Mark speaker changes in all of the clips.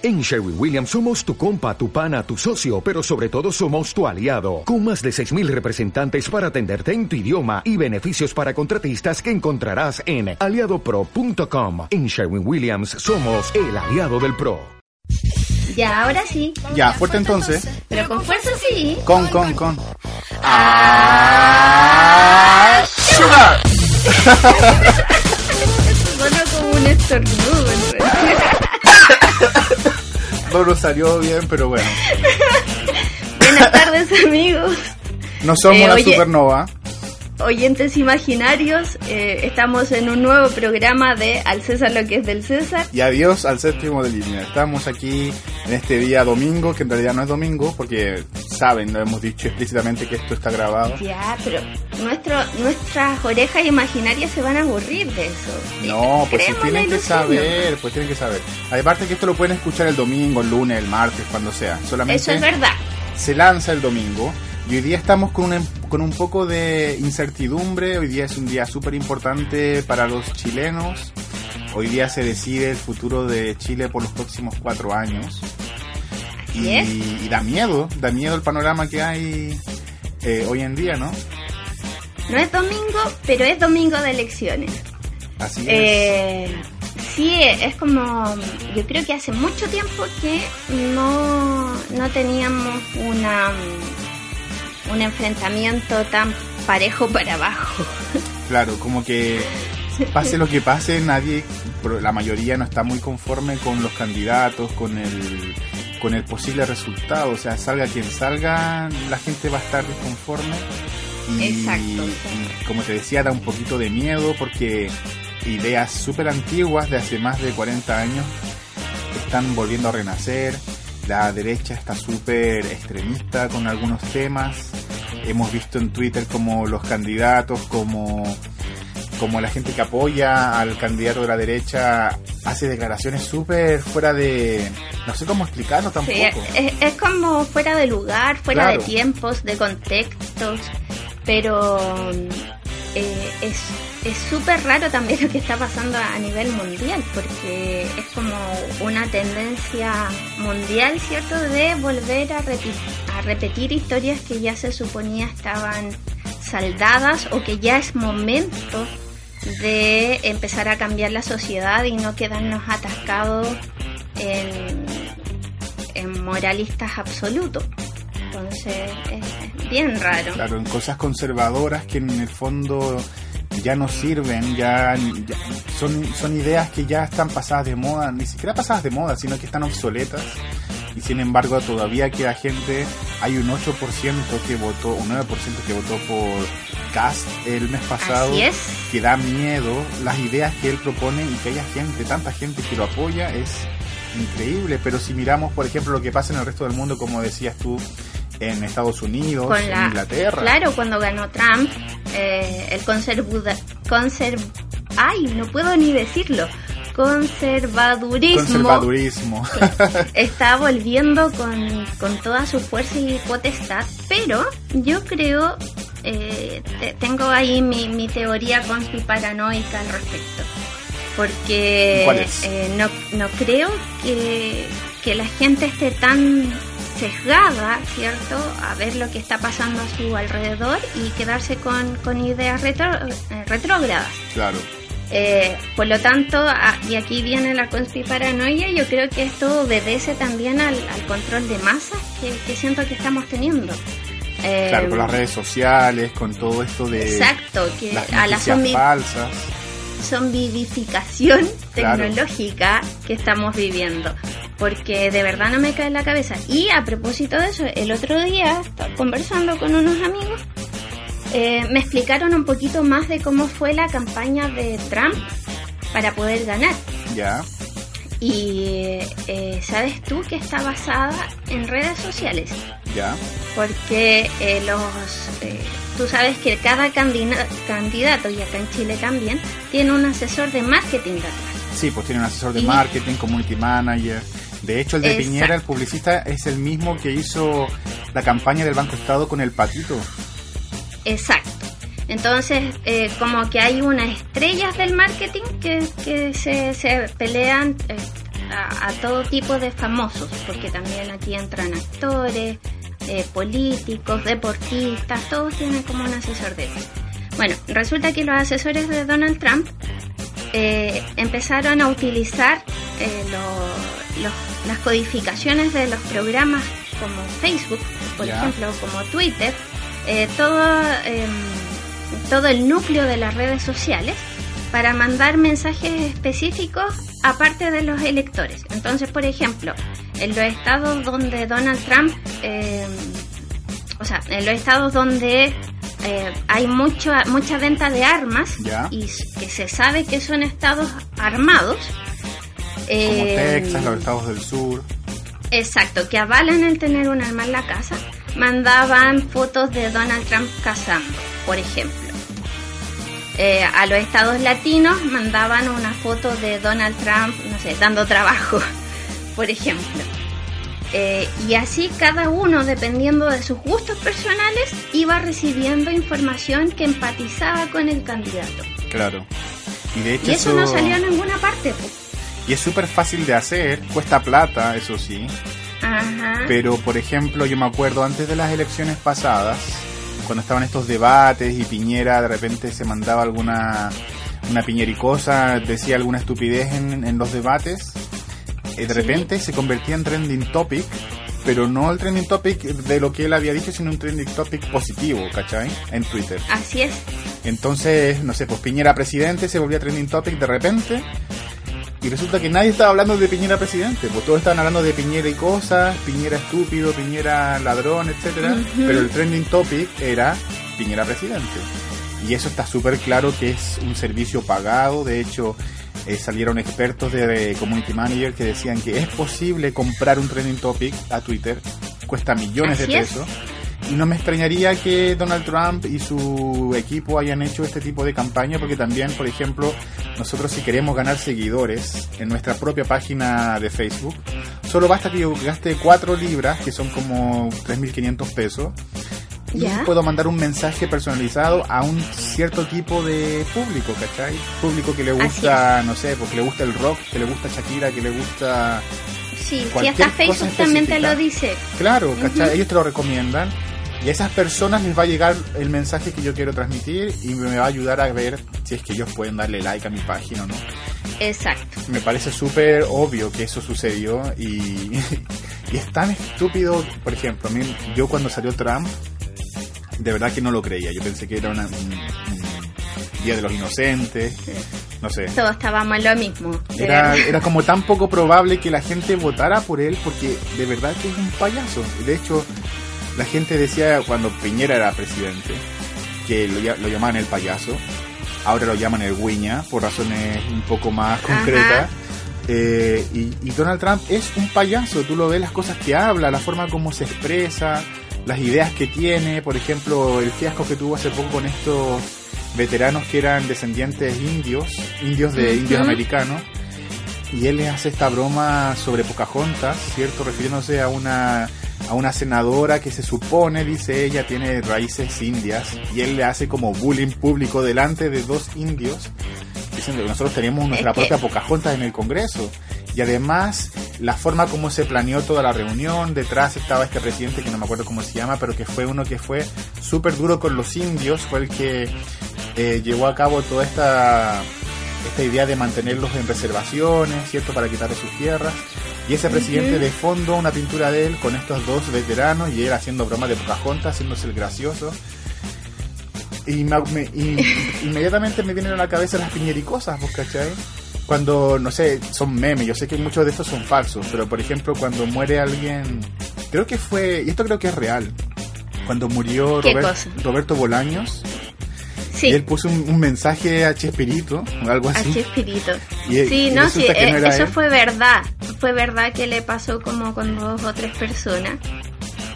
Speaker 1: En Sherwin Williams somos tu compa, tu pana, tu socio, pero sobre todo somos tu aliado, con más de 6.000 representantes para atenderte en tu idioma y beneficios para contratistas que encontrarás en aliadopro.com. En Sherwin Williams somos el aliado del PRO.
Speaker 2: Ya, ahora sí.
Speaker 3: Ya, fuerte entonces.
Speaker 2: Pero con fuerza sí.
Speaker 3: Con, con, con. ¡Ah! ¡Sugar!
Speaker 2: Bueno, como un estornudo. en realidad.
Speaker 3: No nos salió bien, pero bueno.
Speaker 2: Buenas tardes, amigos.
Speaker 3: No somos
Speaker 2: Eh,
Speaker 3: la
Speaker 2: oye.
Speaker 3: supernova.
Speaker 2: Oyentes imaginarios, eh, estamos en un nuevo programa de Al César lo que es del César.
Speaker 3: Y adiós al séptimo de línea. Estamos aquí en este día domingo, que en realidad no es domingo, porque saben, lo hemos dicho explícitamente que esto está grabado.
Speaker 2: Ya, pero nuestro, nuestras orejas imaginarias se van a aburrir de eso.
Speaker 3: No, pues si tienen que saber, pues tienen que saber. Aparte que esto lo pueden escuchar el domingo, el lunes, el martes, cuando sea. Solamente
Speaker 2: Eso es verdad.
Speaker 3: se lanza el domingo. Y hoy día estamos con un, con un poco de incertidumbre. Hoy día es un día súper importante para los chilenos. Hoy día se decide el futuro de Chile por los próximos cuatro años. Y da miedo, da miedo el panorama que hay eh, hoy en día, ¿no?
Speaker 2: No es domingo, pero es domingo de elecciones.
Speaker 3: Así es.
Speaker 2: Eh, sí, es como, yo creo que hace mucho tiempo que no, no teníamos una, un enfrentamiento tan parejo para abajo.
Speaker 3: Claro, como que pase lo que pase, nadie, la mayoría no está muy conforme con los candidatos, con el, con el posible resultado. O sea, salga quien salga, la gente va a estar desconforme. Y,
Speaker 2: Exacto, sí.
Speaker 3: como te decía, da un poquito de miedo porque ideas súper antiguas de hace más de 40 años están volviendo a renacer. La derecha está súper extremista con algunos temas. Hemos visto en Twitter como los candidatos, como, como la gente que apoya al candidato de la derecha hace declaraciones súper fuera de... No sé cómo explicarlo tampoco.
Speaker 2: Sí, es, es como fuera de lugar, fuera
Speaker 3: Claro.
Speaker 2: de tiempos, de contextos, pero eh, es súper raro también lo que está pasando a nivel mundial, porque es como una tendencia mundial, ¿cierto?, de volver a, repi- a repetir historias que ya se suponía estaban saldadas o que ya es momento de empezar a cambiar la sociedad y no quedarnos atascados en moralistas absolutos. Entonces es, bien raro.
Speaker 3: Claro, en cosas conservadoras que en el fondo ya no sirven, ya, ya son, son ideas que ya están pasadas de moda, ni siquiera pasadas de moda, sino que están obsoletas. Y sin embargo todavía queda gente, hay un 8% que votó, un 9% que votó por Cast el mes pasado,
Speaker 2: Así es.
Speaker 3: que da miedo las ideas que él propone y que haya gente, tanta gente que lo apoya, es increíble. Pero si miramos, por ejemplo, lo que pasa en el resto del mundo, como decías tú, en Estados Unidos,
Speaker 2: Con
Speaker 3: en
Speaker 2: la,
Speaker 3: Inglaterra.
Speaker 2: Claro, cuando ganó Trump, eh, el conservuda, conserv, ay, no puedo ni decirlo, conservadurismo,
Speaker 3: Conservadurismo.
Speaker 2: está volviendo con, con toda su fuerza y potestad, pero yo creo, eh, te- tengo ahí mi, mi teoría conspiparanoica al respecto, porque eh, no, no creo que, que la gente esté tan sesgada, ¿cierto?, a ver lo que está pasando a su alrededor y quedarse con, con ideas retro- eh, retrógradas.
Speaker 3: claro.
Speaker 2: Eh, por lo tanto, a- y aquí viene la conspiparanoia, yo creo que esto obedece también al, al control de masas que, que siento que estamos teniendo. Eh,
Speaker 3: Claro, con las redes sociales, con todo esto de
Speaker 2: Exacto, que
Speaker 3: las
Speaker 2: a
Speaker 3: falsas.
Speaker 2: Zombificación
Speaker 3: Claro.
Speaker 2: tecnológica que estamos viviendo. Porque de verdad no me cae en la cabeza. Y a propósito de eso, el otro día, conversando con unos amigos, eh, me explicaron un poquito más de cómo fue la campaña de Trump para poder ganar.
Speaker 3: Ya,
Speaker 2: Y eh, sabes tú que está basada en redes sociales.
Speaker 3: ya.
Speaker 2: Porque eh, los eh, tú sabes que cada candidato, y acá en Chile también, tiene un asesor de marketing detrás.
Speaker 3: Sí, pues tiene un asesor de
Speaker 2: Y-
Speaker 3: marketing, community manager. De hecho, el de
Speaker 2: Exacto.
Speaker 3: Piñera, el publicista, es el mismo que hizo la campaña del Banco Estado con el patito.
Speaker 2: Exacto. Entonces, eh, como que hay unas estrellas del marketing que, que se, se pelean eh, a, todo tipo de famosos, porque también aquí entran actores, eh, políticos, deportistas, todos tienen como un asesor de eso. Bueno, resulta que los asesores de Donald Trump eh, empezaron a utilizar eh, las codificaciones de los programas como Facebook, por ejemplo, como Twitter, todo, em, todo el núcleo de las redes sociales para mandar mensajes específicos aparte de los electores. Entonces, por ejemplo, en los estados donde Donald Trump, eh, o sea, en los estados donde eh, hay mucho, mucha venta de armas y que se sabe que son estados armados.
Speaker 3: Como eh, Texas, los estados del sur.
Speaker 2: Exacto, que avalan el tener un arma en la casa, mandaban fotos de Donald Trump cazando, por ejemplo. Eh, a los estados latinos mandaban una foto de Donald Trump, no sé, dando trabajo, por ejemplo. Eh, y así cada uno, dependiendo de sus gustos personales, iba recibiendo información que empatizaba con el candidato.
Speaker 3: Claro.
Speaker 2: Y, de hecho eso, no salió en ninguna parte.
Speaker 3: Y es súper fácil de hacer, cuesta plata, eso sí.
Speaker 2: Ajá.
Speaker 3: Pero, por ejemplo, yo me acuerdo antes de las elecciones pasadas, cuando estaban estos debates y Piñera de repente se mandaba alguna una piñericosa, decía alguna estupidez en, los debates, eh, de repente se convertía en trending topic, pero no el trending topic de lo que él había dicho, sino un trending topic positivo, ¿cachai? En Twitter.
Speaker 2: Así es.
Speaker 3: Entonces, no sé, pues Piñera presidente se volvía trending topic de repente y resulta que nadie estaba hablando de Piñera presidente, pues todos estaban hablando de Piñera y cosas, Piñera estúpido, Piñera ladrón, etcétera, pero el trending topic era Piñera presidente. Y eso está súper claro que es un servicio pagado, de hecho eh, salieron expertos de, Community Manager que decían que es posible comprar un trending topic a Twitter, cuesta millones de pesos. Y no me extrañaría que Donald Trump y su equipo hayan hecho este tipo de campaña, porque también, por ejemplo, nosotros si queremos ganar seguidores en nuestra propia página de Facebook, solo basta que yo gaste 4 libras, que son como 3.500 pesos, y puedo mandar un mensaje personalizado a un cierto tipo de público, ¿cachai? Público que le gusta, no sé, porque le gusta el rock, que le gusta Shakira, que le gusta...
Speaker 2: Sí, si hasta Facebook también te lo dice.
Speaker 3: Claro, ¿cachai? Ellos te lo recomiendan y a esas personas les va a llegar el mensaje que yo quiero transmitir y me va a ayudar a ver si es que ellos pueden darle like a mi página o no.
Speaker 2: Exacto.
Speaker 3: Me parece súper obvio que eso sucedió y, y es tan estúpido. Por ejemplo, a mí, yo cuando salió Trump, de verdad que no lo creía. Yo pensé que era una, un, Día de los Inocentes, no sé.
Speaker 2: Todos estábamos en lo mismo.
Speaker 3: Era, era como tan poco probable que la gente votara por él porque de verdad que es un payaso. De hecho, la gente decía cuando Piñera era presidente que lo, llamaban el payaso, ahora lo llaman el guiña por razones un poco más concretas. Eh, y, Donald Trump es un payaso, tú lo ves las cosas que habla, la forma como se expresa, las ideas que tiene, por ejemplo, el fiasco que tuvo hace poco con estos veteranos que eran descendientes indios, indios de indios americanos, y él les hace esta broma sobre Pocahontas, ¿cierto? Refiriéndose a una a una senadora que se supone, dice ella, tiene raíces indias y él le hace como bullying público delante de dos indios, diciendo que nosotros teníamos nuestra propia Pocahontas en el Congreso. Y además, la forma como se planeó toda la reunión, detrás estaba este presidente que no me acuerdo cómo se llama, pero que fue uno que fue súper duro con los indios, fue el que eh, llevó a cabo toda esta, esta idea de mantenerlos en reservaciones, ¿cierto? Para quitarles sus tierras. Y ese presidente de fondo, una pintura de él con estos dos veteranos y él haciendo broma de Pocahontas, haciéndose el gracioso. Y, inmediatamente me vienen a la cabeza las piñericosas, ¿vos cachai? Cuando, no sé, son memes, yo sé que muchos de estos son falsos, pero por ejemplo cuando muere alguien, creo que fue, y esto creo que es real, cuando murió Roberto Bolaños, y él puso un, mensaje a Chespirito o algo así.
Speaker 2: A Chespirito. sí, no, sí, eh, eso fue verdad. Fue verdad que le pasó como con dos o tres personas.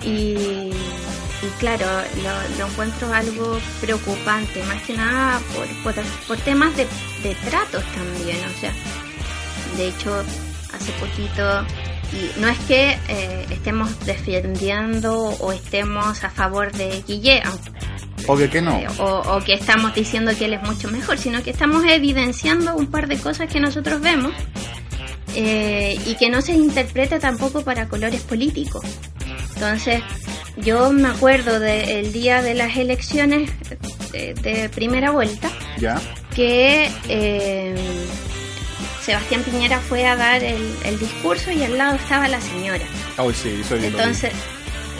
Speaker 2: Y, y claro, lo, encuentro algo preocupante, más que nada por, por, temas de, de tratos también. O sea, de hecho, hace poquito y no es que eh, estemos defendiendo o estemos a favor de Guille,
Speaker 3: Obvio que no.
Speaker 2: Eh, o, que estamos diciendo que él es mucho mejor, sino que estamos evidenciando un par de cosas que nosotros vemos eh, y que no se interprete tampoco para colores políticos. Entonces, yo me acuerdo del día de las elecciones de, primera vuelta,
Speaker 3: ¿Ya?
Speaker 2: que eh, Sebastián Piñera fue a dar el, discurso y al lado estaba la señora.
Speaker 3: sí,
Speaker 2: Entonces,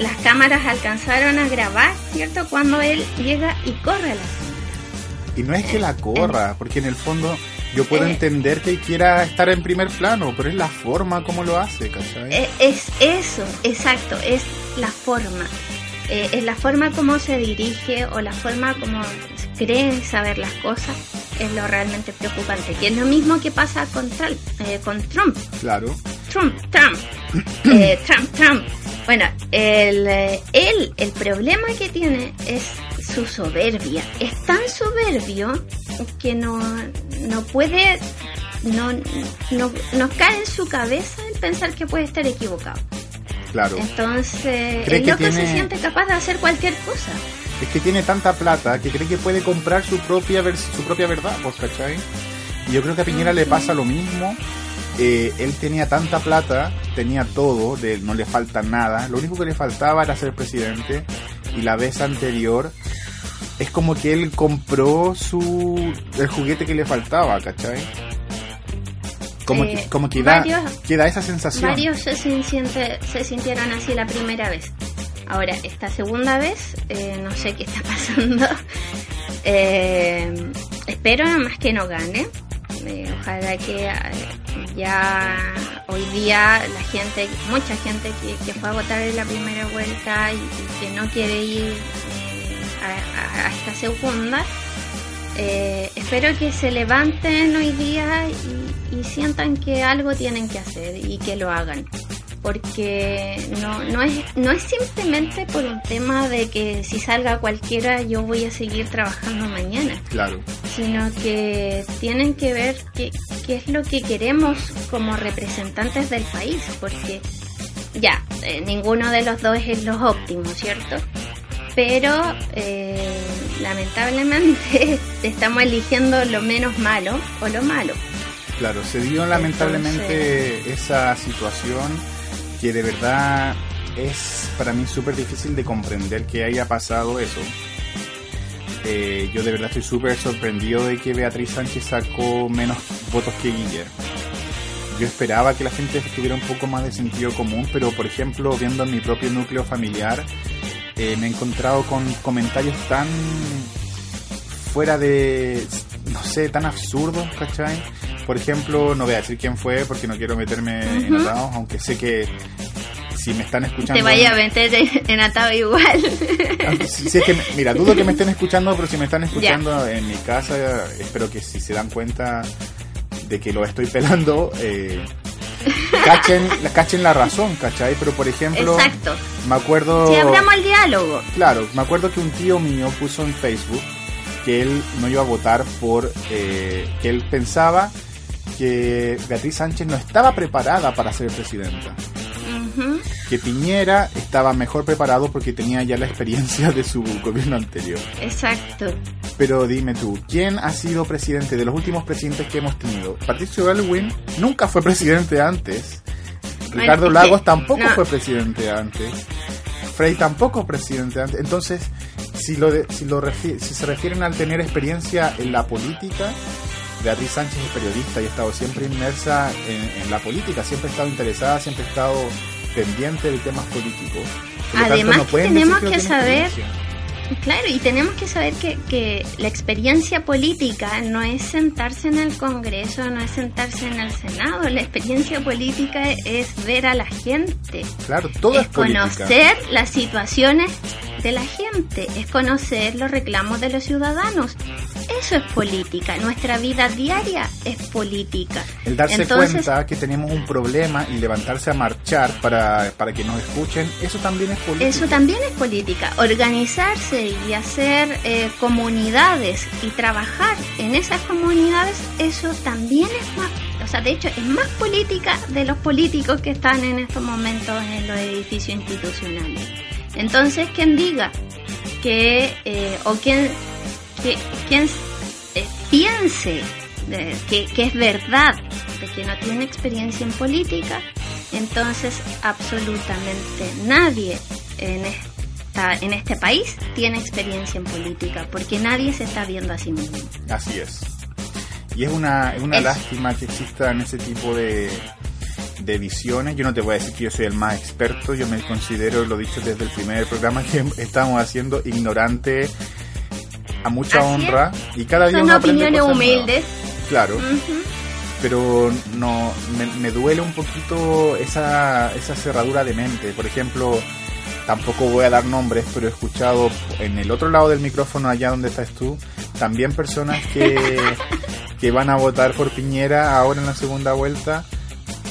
Speaker 2: las cámaras alcanzaron a grabar, ¿cierto? Cuando él llega y corre a la señora.
Speaker 3: Y no es que la corra, porque en el fondo yo puedo eh, entender que quiera estar en primer plano, pero es la forma como lo hace, ¿cachai?
Speaker 2: Eh, es, eso, exacto, es la forma. Eh, es la forma como se dirige o la forma como cree saber las cosas es lo realmente preocupante. Que es lo mismo que pasa con, con Trump.
Speaker 3: Claro.
Speaker 2: Trump, Trump, Trump, Trump. Bueno, el, él, el problema que tiene es su soberbia. Es tan soberbio que no, no puede, no, no, nos cae en su cabeza el pensar que puede estar equivocado.
Speaker 3: Claro.
Speaker 2: Entonces, el loco se siente capaz de hacer cualquier cosa.
Speaker 3: Es que tiene tanta plata que cree que puede comprar su propia, su propia verdad, ¿vos cachai? Y yo creo que a Piñera le pasa lo mismo. Eh, él tenía tanta plata, tenía todo, de, no le falta nada. Lo único que le faltaba era ser presidente. Y la vez anterior es como que él compró su el juguete que le faltaba, ¿cachai? Como, que, eh, como que, da, esa sensación.
Speaker 2: Varios se, se sintieron así la primera vez. Ahora, esta segunda vez, eh, no sé qué está pasando. Eh, espero más que no gane. ojalá que ya hoy día la gente, mucha gente que, fue a votar en la primera vuelta y que no quiere ir a, esta segunda. Eh, espero que se levanten hoy día y, sientan que algo tienen que hacer y que lo hagan. Porque no, no, es, no es simplemente por un tema de que si salga cualquiera yo voy a seguir trabajando mañana.
Speaker 3: Claro.
Speaker 2: Sino que tienen que ver qué, qué es lo que queremos como representantes del país. Porque ya, eh, ninguno de los dos es los óptimos, ¿cierto? pero eh, lamentablemente estamos eligiendo lo menos malo o lo malo.
Speaker 3: Claro, se dio lamentablemente esa situación que de verdad es para mí súper difícil de comprender que haya pasado eso. Eh, yo de verdad estoy súper sorprendido de que Beatriz Sánchez sacó menos votos que Guillermo. Yo esperaba que la gente tuviera un poco más de sentido común, pero por ejemplo, viendo mi propio núcleo familiar, eh, me he encontrado con comentarios tan fuera de, no sé, tan absurdos, ¿cachai? Por ejemplo, no voy a decir quién fue porque no quiero meterme en atados, aunque sé que si me están escuchando...
Speaker 2: Te vaya a meter en atado igual.
Speaker 3: Si, es que, mira, dudo que me estén escuchando, pero si me están escuchando en mi casa, espero que si se dan cuenta de que lo estoy pelando, eh, cachen, cachen la razón, ¿cachai? Pero por ejemplo,
Speaker 2: Exacto.
Speaker 3: me acuerdo...
Speaker 2: Si abramos el diálogo.
Speaker 3: Claro, me acuerdo que un tío mío puso en Facebook que él no iba a votar por... Eh, que él pensaba que Beatriz Sánchez no estaba preparada para ser presidenta que Piñera estaba mejor preparado porque tenía ya la experiencia de su gobierno anterior.
Speaker 2: Exacto.
Speaker 3: Pero dime tú, ¿quién ha sido presidente de los últimos presidentes que hemos tenido? Patricio Elwin nunca fue presidente antes. Ricardo Lagos tampoco fue presidente antes. Frey tampoco presidente antes. Entonces, si, lo si, lo si se refieren al tener experiencia en la política, Beatriz Sánchez es periodista y ha estado siempre inmersa en, en, la política, siempre ha estado interesada, siempre ha estado pendiente de temas políticos.
Speaker 2: Además tenemos que, saber, claro, y tenemos que saber que, que la experiencia política no es sentarse en el Congreso, no es sentarse en el Senado, la experiencia política es ver a la gente.
Speaker 3: Claro, todo es,
Speaker 2: conocer las situaciones de la gente, es conocer los reclamos de los ciudadanos. Eso es política, nuestra vida diaria es política.
Speaker 3: El darse cuenta que tenemos un problema y levantarse a marchar para, para que nos escuchen, eso también es política.
Speaker 2: Eso también es política. Organizarse y hacer eh, comunidades y trabajar en esas comunidades, eso también es más o sea, de hecho es más política de los políticos que están en estos momentos en los edificios institucionales. Entonces, quien diga que, eh, o quien, que, quien eh, piense que, es verdad gente que no tiene experiencia en política, entonces absolutamente nadie en esta, en este país tiene experiencia en política, porque nadie se está viendo a sí mismo.
Speaker 3: Así es. Y es una, una lástima que existan ese tipo de, de visiones. Yo no te voy a decir que yo soy el más experto, yo me considero, lo dicho desde el primer programa que estamos haciendo, ignorante a mucha honra y cada día
Speaker 2: Son
Speaker 3: uno aprende
Speaker 2: opiniones
Speaker 3: cosas nuevas.
Speaker 2: humildes.
Speaker 3: Claro, pero no me, me duele un poquito esa, esa cerradura de mente. Por ejemplo, tampoco voy a dar nombres, pero he escuchado en el otro lado del micrófono, allá donde estás tú, también personas que, que van a votar por Piñera ahora en la segunda vuelta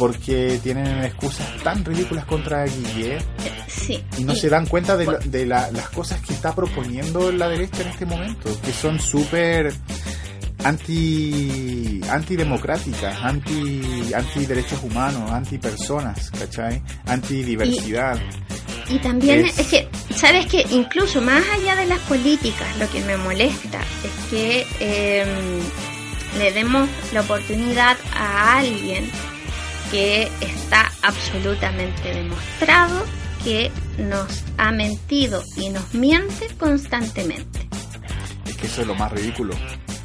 Speaker 3: porque tienen excusas tan ridículas contra Guillet
Speaker 2: Sí.
Speaker 3: y no se dan cuenta de, la- de la- las cosas que está proponiendo la derecha en este momento, que son súper anti antidemocráticas, anti anti derechos humanos, anti personas, ¿cachai? Anti diversidad.
Speaker 2: Y también
Speaker 3: Es-
Speaker 2: es... que, ¿sabes que Incluso más allá de las políticas, lo que me molesta es que eh, le demos la oportunidad a alguien que está absolutamente demostrado que nos ha mentido y nos miente constantemente.
Speaker 3: Es que eso es lo más ridículo,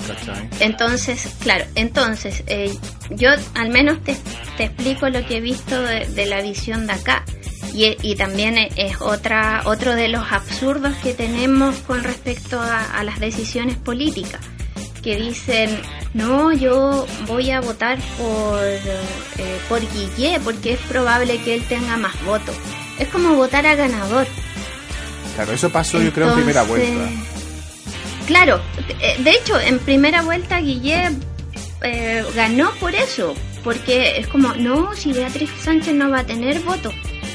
Speaker 3: ¿cachai?
Speaker 2: Entonces, claro, entonces eh, yo al menos te, te explico lo que he visto de, de la visión de acá. Y, y también es otra, otro de los absurdos que tenemos con respecto a, a las decisiones políticas, que dicen, no, yo voy a votar por, eh, por Guille porque es probable que él tenga más votos. Es como votar a ganador.
Speaker 3: Claro, eso pasó yo creo en primera vuelta.
Speaker 2: Claro, de hecho, en primera vuelta Guille eh, ganó por eso, porque es como, no, si Beatriz Sánchez no va a tener voto.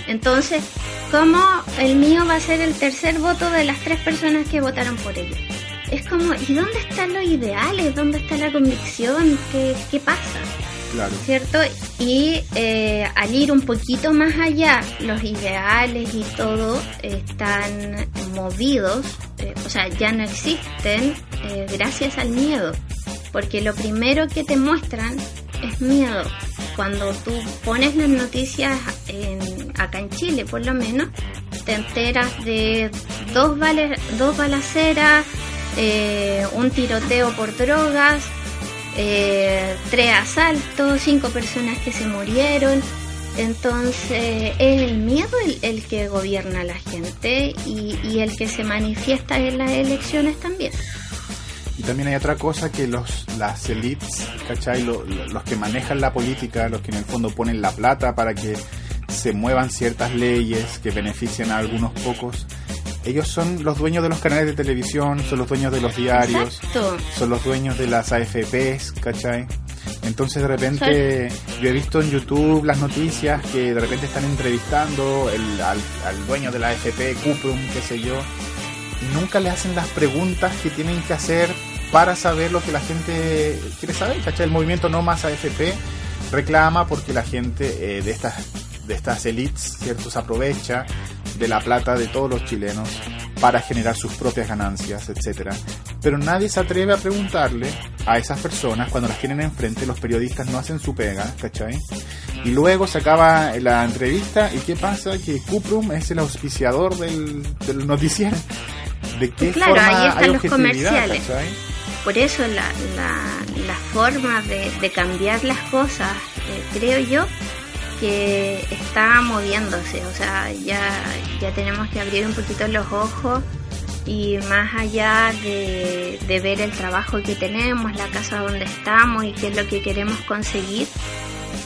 Speaker 2: Entonces, ¿cómo el mío va a ser el tercer voto de las tres personas que votaron por ella? Es como, ¿y dónde están los ideales? ¿Dónde está la convicción? ¿Qué, qué pasa?
Speaker 3: Claro.
Speaker 2: ¿cierto? Y eh, al ir un poquito más allá, los ideales y todo están movidos, eh, o sea, ya no existen eh, gracias al miedo, porque lo primero que te muestran es miedo. Cuando tú pones las noticias en, acá en Chile, por lo menos, te enteras de dos, bale- dos balaceras, eh, un tiroteo por drogas, eh, tres asaltos, cinco personas que se murieron. Entonces es el miedo el, que gobierna a la gente y, el que se manifiesta en las elecciones también.
Speaker 3: Y también hay otra cosa que los las elites, ¿cachai? Lo- lo- los que manejan la política, los que en el fondo ponen la plata para que se muevan ciertas leyes que benefician a algunos pocos, ellos son los dueños de los canales de televisión, son los dueños de los diarios,
Speaker 2: Exacto.
Speaker 3: son los dueños de las AFPs, ¿cachai? Entonces de repente yo he visto en YouTube las noticias que de repente están entrevistando el- al, al dueño de la AFP, Cuprum, qué sé yo, y nunca le hacen las preguntas que tienen que hacer para saber lo que la gente quiere saber, ¿cachai? El movimiento No Más AFP reclama porque la gente eh, de estas de estas elites, ¿cierto? Se aprovecha de la plata de todos los chilenos para generar sus propias ganancias, etcétera. Pero nadie se atreve a preguntarle a esas personas cuando las tienen enfrente, los periodistas no hacen su pega, ¿cachai? Y luego se acaba la entrevista y ¿qué pasa? Que Cuprum es el auspiciador del, del noticiero. ¿De qué
Speaker 2: Claro,
Speaker 3: forma
Speaker 2: ahí están
Speaker 3: hay
Speaker 2: los comerciales.
Speaker 3: ¿cachai?
Speaker 2: Por eso la, la, la forma de, de cambiar las cosas, eh, creo yo, que está moviéndose. O sea, ya, ya tenemos que abrir un poquito los ojos y más allá de, de ver el trabajo que tenemos, la casa donde estamos y qué es lo que queremos conseguir,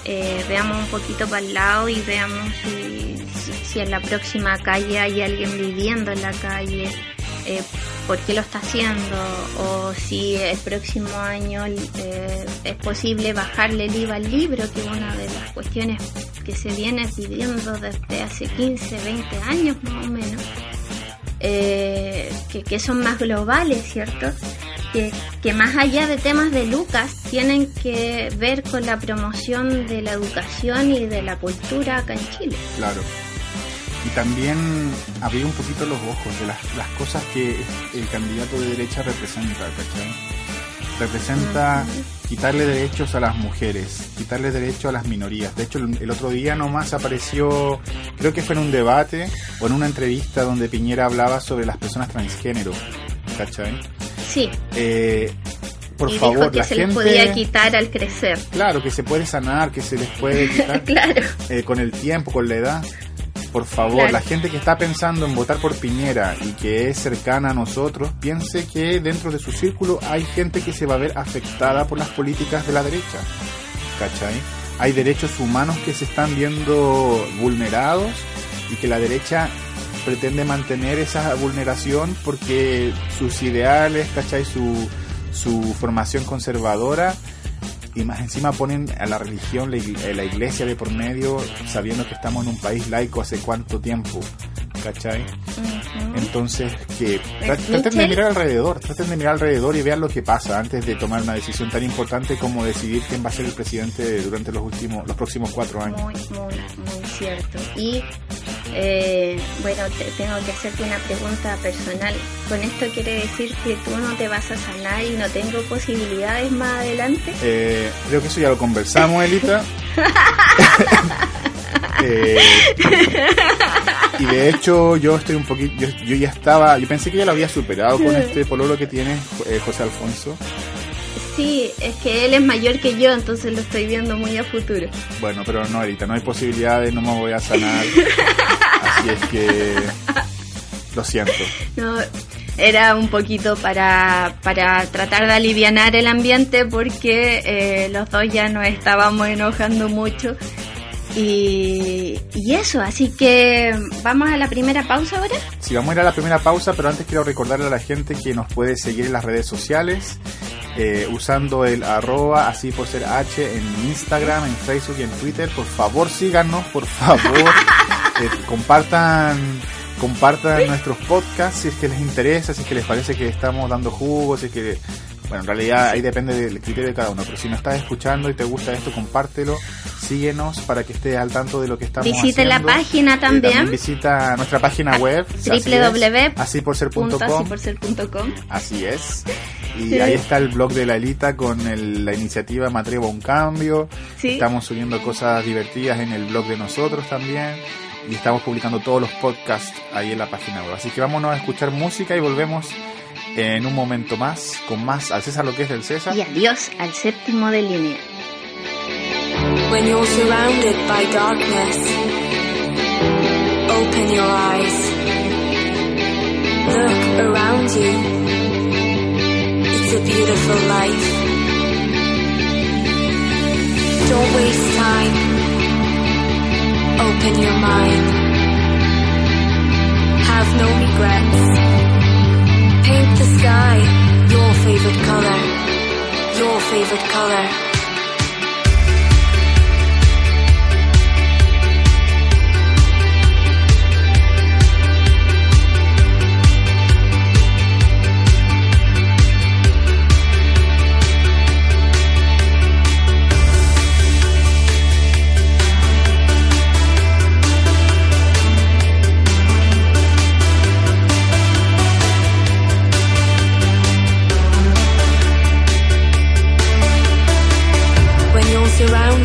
Speaker 2: eh, veamos un poquito para el lado y veamos si, si, si en la próxima calle hay alguien viviendo en la calle, eh, por qué lo está haciendo, o si el próximo año eh, es posible bajarle el IVA al libro, que es una de las cuestiones que se viene pidiendo desde hace 15, 20 años más o menos. Eh, que, que son más globales, ¿cierto? Que, que más allá de temas de Lucas tienen que ver con la promoción de la educación y de la cultura acá en Chile.
Speaker 3: Claro. Y también abrir un poquito los ojos de las, las cosas que el candidato de derecha representa, ¿cachai? Representa quitarle derechos a las mujeres, quitarle derechos a las minorías. De hecho, el, el, otro día nomás apareció, creo que fue en un debate o en una entrevista donde Piñera hablaba sobre las personas transgénero. ¿Cachai?
Speaker 2: Sí.
Speaker 3: Eh, por
Speaker 2: y
Speaker 3: favor,
Speaker 2: dijo que
Speaker 3: la
Speaker 2: se
Speaker 3: gente...
Speaker 2: les podía quitar al crecer.
Speaker 3: Claro, que se puede sanar, que se les puede quitar
Speaker 2: claro.
Speaker 3: eh, con el tiempo, con la edad. Por favor, la gente que está pensando en votar por Piñera y que es cercana a nosotros, piense que dentro de su círculo hay gente que se va a ver afectada por las políticas de la derecha. ¿Cachai? Hay derechos humanos que se están viendo vulnerados y que la derecha pretende mantener esa vulneración porque sus ideales, ¿cachai? Su, su formación conservadora y más encima ponen a la religión, igle- la iglesia de por medio, sabiendo que estamos en un país laico hace cuánto tiempo, ¿cachai? Entonces, que tra- traten de mirar alrededor, traten de mirar alrededor y vean lo que pasa antes de tomar una decisión tan importante como decidir quién va a ser el presidente durante los últimos, los próximos cuatro años.
Speaker 2: Muy, muy, muy cierto. Y eh, bueno, te- tengo que hacerte una pregunta personal. ¿Con esto quiere decir que tú no te vas a sanar y no tengo posibilidades más adelante?
Speaker 3: Eh, creo que eso ya lo conversamos, Elita. Eh, y de hecho yo estoy un poquito, yo, yo ya estaba, yo pensé que ya lo había superado con este pololo que tiene eh, José Alfonso.
Speaker 2: Sí, es que él es mayor que yo, entonces lo estoy viendo muy a futuro.
Speaker 3: Bueno, pero no, Elita, no hay posibilidades, no me voy a sanar. Así es que lo siento.
Speaker 2: No, era un poquito para, para tratar de alivianar el ambiente porque eh, los dos ya nos estábamos enojando mucho. Y, y eso, así que vamos a la primera pausa ahora.
Speaker 3: Si vamos a ir a la primera pausa, pero antes quiero recordarle a la gente que nos puede seguir en las redes sociales. eh, usando el arroba así por ser H en Instagram, en Facebook y en Twitter. Por favor síganos, por favor. Eh, compartan compartan nuestros podcasts si es que les interesa, si es que les parece que estamos dando jugo, si es que bueno, en realidad ahí depende del criterio de cada uno, pero si nos estás escuchando y te gusta esto, compártelo, síguenos para que estés al tanto de lo que estamos
Speaker 2: Visite la
Speaker 3: haciendo.
Speaker 2: página
Speaker 3: Eh,
Speaker 2: también.
Speaker 3: visita nuestra página web
Speaker 2: www.asiporser.com.
Speaker 3: www.asiporser.com Así es. Y
Speaker 2: Sí.
Speaker 3: ahí está el blog de la Elita con el- la iniciativa Me Atrevo a un Cambio.
Speaker 2: Sí.
Speaker 3: Estamos subiendo cosas divertidas en el blog de nosotros también. Y estamos publicando todos los podcasts ahí en la página web. Así que vámonos a escuchar música y volvemos en un momento más con más al César lo que es del César.
Speaker 2: Y adiós al séptimo de línea.
Speaker 4: When you're surrounded by darkness, open your eyes. Look around you. It's a beautiful life. Don't waste time. Open your mind. Have no regrets. Paint the sky your favorite color. Your favorite color.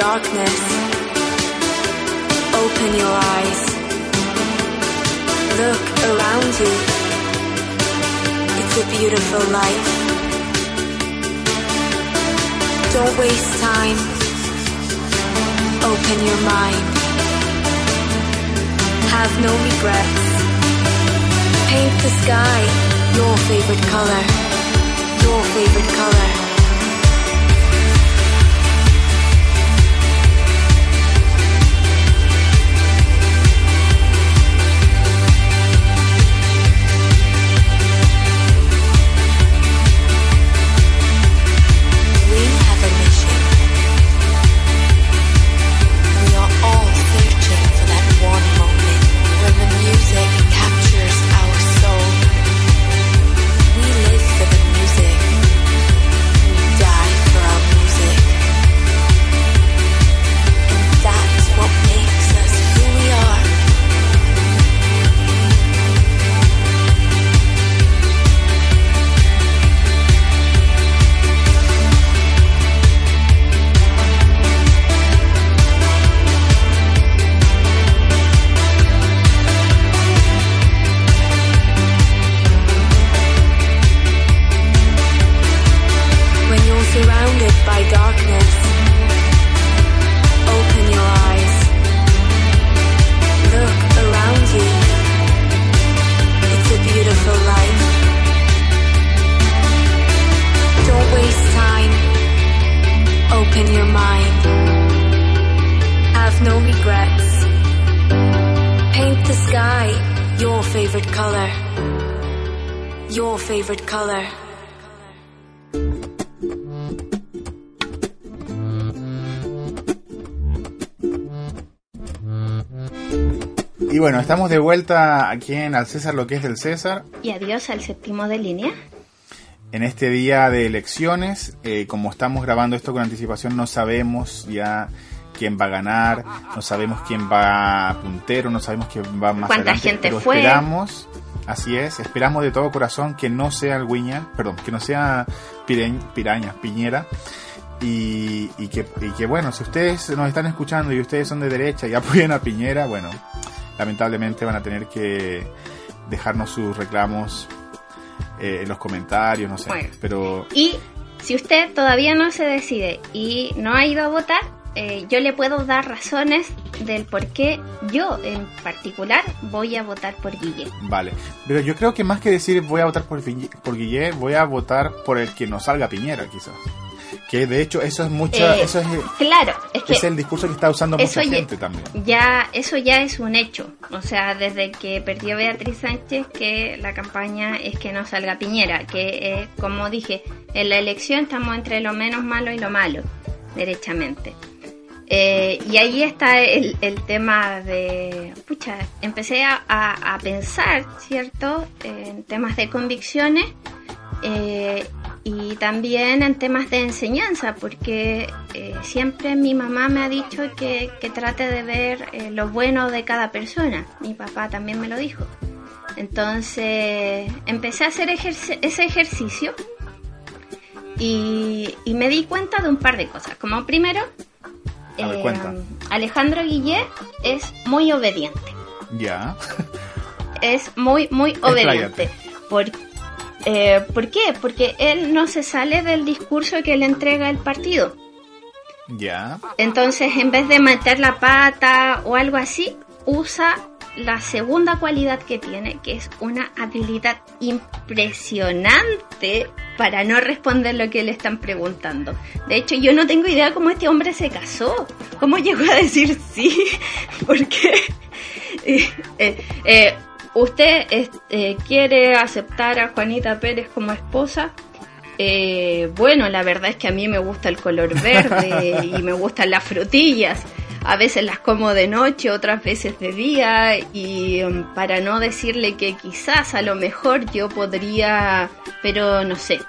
Speaker 4: Darkness,
Speaker 3: Y bueno, estamos de vuelta aquí en Al César lo que es del César.
Speaker 2: Y adiós al séptimo de línea.
Speaker 3: En este día de elecciones, eh, como estamos grabando esto con anticipación, no sabemos ya quién va a ganar, no sabemos quién va puntero, no sabemos quién va más
Speaker 2: ¿Cuánta
Speaker 3: adelante,
Speaker 2: gente
Speaker 3: pero
Speaker 2: fue?
Speaker 3: esperamos, así es, esperamos de todo corazón que no sea el Guiña, perdón, que no sea Piraña, Piñera, y, y que, y que bueno, si ustedes nos están escuchando y ustedes son de derecha y apoyan a Piñera, bueno, lamentablemente van a tener que dejarnos sus reclamos eh, en los comentarios, no sé,
Speaker 2: Bueno.
Speaker 3: pero
Speaker 2: Y si usted todavía no se decide y no ha ido a votar, eh, yo le puedo dar razones del por qué yo en particular voy a votar por Guille.
Speaker 3: Vale, pero yo creo que más que decir voy a votar por, por Guille, voy a votar por el que nos salga Piñera, quizás. Que de hecho eso es mucha,
Speaker 2: Eh,
Speaker 3: eso es,
Speaker 2: Claro, es que
Speaker 3: es el discurso que está usando mucha
Speaker 2: ya-
Speaker 3: gente también.
Speaker 2: ya eso ya es un hecho. O sea, desde que perdió Beatriz Sánchez, que la campaña es que no salga Piñera, que eh, como dije, en la elección estamos entre lo menos malo y lo malo, derechamente. Eh, y ahí está el, el tema de, pucha, empecé a, a- a pensar, ¿cierto?, en temas de convicciones eh, y también en temas de enseñanza, porque eh, siempre mi mamá me ha dicho que, que trate de ver eh, lo bueno de cada persona. Mi papá también me lo dijo. Entonces empecé a hacer ese ejercicio y, y me di cuenta de un par de cosas. Como primero,
Speaker 3: A ver,
Speaker 2: eh. Alejandro Guillet es muy obediente
Speaker 3: Ya,
Speaker 2: es muy, muy obediente.
Speaker 3: Expláyate.
Speaker 2: ¿Por, eh, ¿Por qué? Porque él no se sale del discurso que le entrega el partido.
Speaker 3: ya,
Speaker 2: Entonces, en vez de meter la pata o algo así, usa la segunda cualidad que tiene, que es una habilidad impresionante para no responder lo que le están preguntando. De hecho, yo no tengo idea cómo este hombre se casó, cómo llegó a decir sí, porque eh, eh, usted es- eh, quiere aceptar a Juanita Pérez como esposa. Eh, bueno, la verdad es que a mí me gusta el color verde y me gustan las frutillas. A veces las como de noche, otras veces de día y um, para no decirle que quizás a lo mejor yo podría, pero no sé.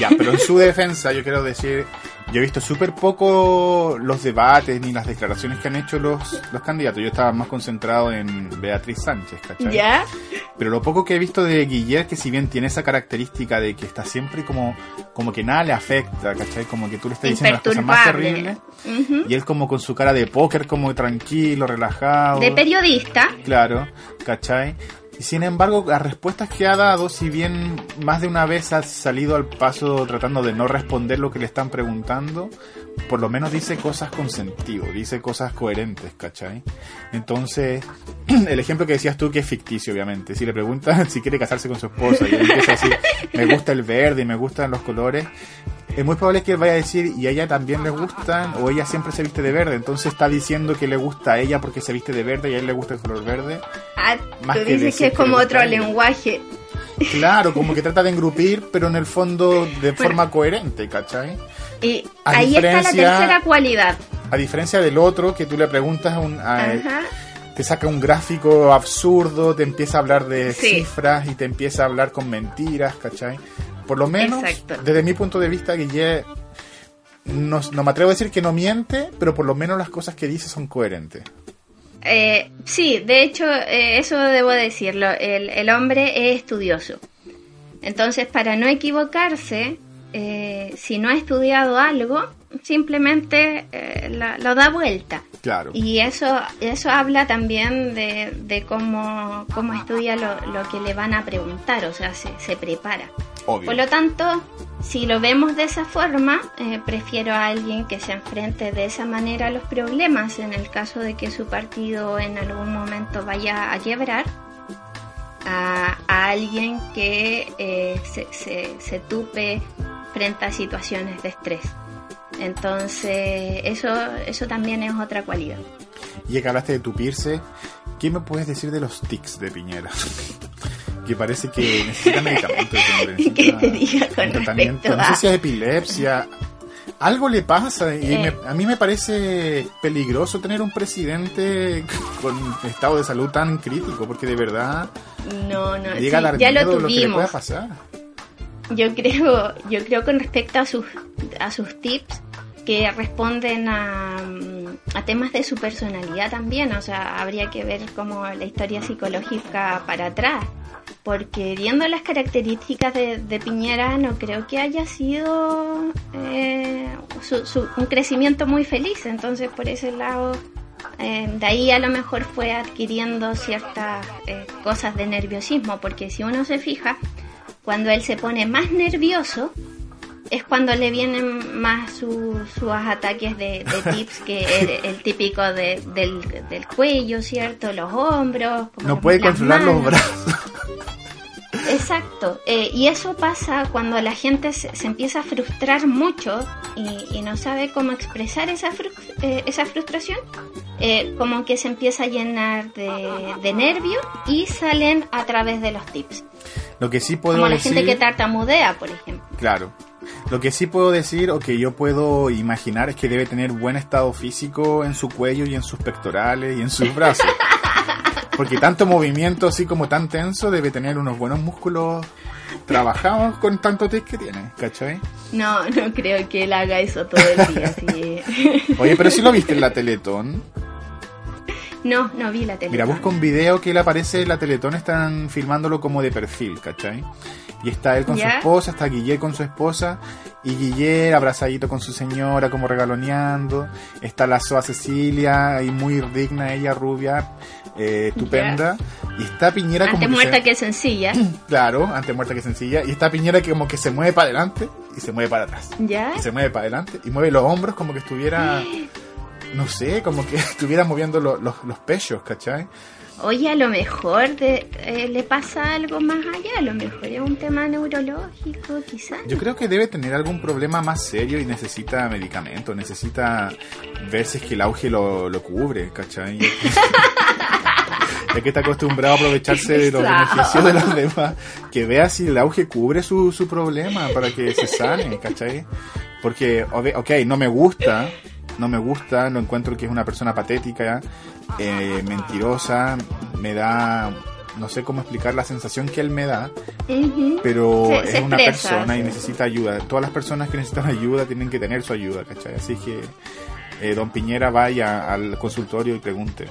Speaker 3: ya, pero en su defensa yo quiero decir Yo he visto súper poco los debates ni las declaraciones que han hecho los, los candidatos. Yo estaba más concentrado en Beatriz Sánchez, ¿cachai?
Speaker 2: ¿Ya?
Speaker 3: Pero lo poco que he visto de Guillermo, que si bien tiene esa característica de que está siempre como, como que nada le afecta, ¿cachai? Como que tú le estás diciendo las cosas más terribles.
Speaker 2: Ujú.
Speaker 3: Y él como con su cara de póker, como tranquilo, relajado.
Speaker 2: De periodista.
Speaker 3: Claro, ¿cachai? Y sin embargo, las respuestas que ha dado, si bien más de una vez ha salido al paso tratando de no responder lo que le están preguntando, por lo menos dice cosas con sentido, dice cosas coherentes, ¿cachai? Entonces, el ejemplo que decías tú, que es ficticio, obviamente, si le preguntan si quiere casarse con su esposa y él empieza a decir, me gusta el verde y me gustan los colores, es muy probable que él vaya a decir, y a ella también le gustan, o ella siempre se viste de verde, entonces está diciendo que le gusta a ella porque se viste de verde y a él le gusta el color verde.
Speaker 2: Ah,
Speaker 3: Más
Speaker 2: tú
Speaker 3: que
Speaker 2: dices que es
Speaker 3: que
Speaker 2: como
Speaker 3: le
Speaker 2: otro lenguaje.
Speaker 3: Claro, como que trata de engrupir, pero en el fondo de forma coherente, ¿cachai?
Speaker 2: Y
Speaker 3: A
Speaker 2: ahí está la tercera cualidad.
Speaker 3: A diferencia del otro, que tú le preguntas a un... a-
Speaker 2: Ajá.
Speaker 3: te saca un gráfico absurdo, te empieza a hablar de
Speaker 2: Sí.
Speaker 3: cifras y te empieza a hablar con mentiras, ¿cachai? Por lo menos,
Speaker 2: Exacto.
Speaker 3: desde mi punto de vista, Guille, no, no me atrevo a decir que no miente, pero por lo menos las cosas que dice son coherentes.
Speaker 2: Eh, sí, de hecho, eh, eso debo decirlo. El, el hombre es estudioso. Entonces, para no equivocarse, eh, si no ha estudiado algo, simplemente eh, la- lo da vuelta.
Speaker 3: Claro.
Speaker 2: Y eso, eso habla también de, de cómo, cómo estudia lo, lo que le van a preguntar, o sea, se, se prepara.
Speaker 3: Obvio.
Speaker 2: Por lo tanto, si lo vemos de esa forma, eh, prefiero a alguien que se enfrente de esa manera a los problemas en el caso de que su partido en algún momento vaya a quebrar, a, a alguien que eh, se, se- se tupe frente a situaciones de estrés. Entonces, eso, eso también es otra cualidad.
Speaker 3: Y que hablaste de tupirse, ¿qué me puedes decir de los tics de Piñera? que parece que necesita medicamento.
Speaker 2: ¿Qué te diga con respecto
Speaker 3: No sé
Speaker 2: a-
Speaker 3: si es epilepsia. Algo le pasa y
Speaker 2: Eh.
Speaker 3: me- a mí me parece peligroso tener un presidente con estado de salud tan crítico, porque de verdad
Speaker 2: No, no,
Speaker 3: llega a
Speaker 2: sí,
Speaker 3: dar
Speaker 2: ya lo
Speaker 3: miedo lo que le pueda
Speaker 2: tuvimos.
Speaker 3: pasar.
Speaker 2: Yo creo, yo creo con respecto a sus, a sus tips que responden a, mm, a temas de su personalidad también, o sea, habría que ver como la historia psicológica para atrás, porque viendo las características de, de Piñera no creo que haya sido eh, su- su- un crecimiento muy feliz, entonces por ese lado eh, de ahí a lo mejor fue adquiriendo ciertas eh, cosas de nerviosismo, porque si uno se fija, cuando él se pone más nervioso, es cuando le vienen más su- sus ataques de, de tips, que el, el típico de- del, del cuello, ¿cierto? Los hombros. como
Speaker 3: No puede controlar los brazos.
Speaker 2: Exacto, eh, y eso pasa cuando la gente se, se empieza a frustrar mucho y, y no sabe cómo expresar esa, fru- eh, esa frustración, eh, como que se empieza a llenar de, de nervios y salen a través de los tips.
Speaker 3: Lo que sí puedo
Speaker 2: Como la
Speaker 3: decir,
Speaker 2: gente que tartamudea, por ejemplo.
Speaker 3: claro. Lo que sí puedo decir o que yo puedo imaginar es que debe tener buen estado físico en su cuello y en sus pectorales y en sus brazos. Porque tanto movimiento así como tan tenso debe tener unos buenos músculos trabajados con tanto tic que tiene, ¿cachai?
Speaker 2: No, no creo que él haga eso todo el día. así.
Speaker 3: Oye, pero si lo viste en la Teletón.
Speaker 2: No, no vi la tele.
Speaker 3: Mira, busca un video que él aparece en la Teletón, están filmándolo como de perfil, ¿cachai? Y está él con su esposa, está Guille con su esposa, y Guille abrazadito con su señora, como regaloneando. Está la Soa Cecilia, y muy digna ella, rubia, eh, estupenda. Y está Piñera como
Speaker 2: Antes
Speaker 3: que
Speaker 2: muerta
Speaker 3: se-
Speaker 2: que sencilla.
Speaker 3: Claro, antes muerta que sencilla. Y está Piñera que como que se mueve para adelante y se mueve para atrás.
Speaker 2: ¿Ya?
Speaker 3: Y se mueve para adelante y mueve los hombros como que estuviera, no sé, como que estuviera moviendo lo- los, los pechos, ¿cachai?
Speaker 2: Oye, a lo mejor de- eh, le pasa algo más allá, a lo mejor es un tema neurológico, quizás.
Speaker 3: Yo creo que debe tener algún problema más serio y necesita medicamento, necesita ver si es que el auge lo, lo cubre, ¿cachai? Ya que está acostumbrado a aprovecharse de los beneficios de los demás, que vea si el auge cubre su, su problema para que se sane, ¿cachai? Porque, ok, no me gusta, no me gusta, lo encuentro que es una persona patética, eh, mentirosa, me da no sé cómo explicar la sensación que él me da, pero
Speaker 2: Se-
Speaker 3: es
Speaker 2: se
Speaker 3: una
Speaker 2: expresa,
Speaker 3: persona y necesita ayuda. Todas las personas que necesitan ayuda tienen que tener su ayuda, ¿cachai? Así que eh, don Piñera vaya al consultorio y pregunte.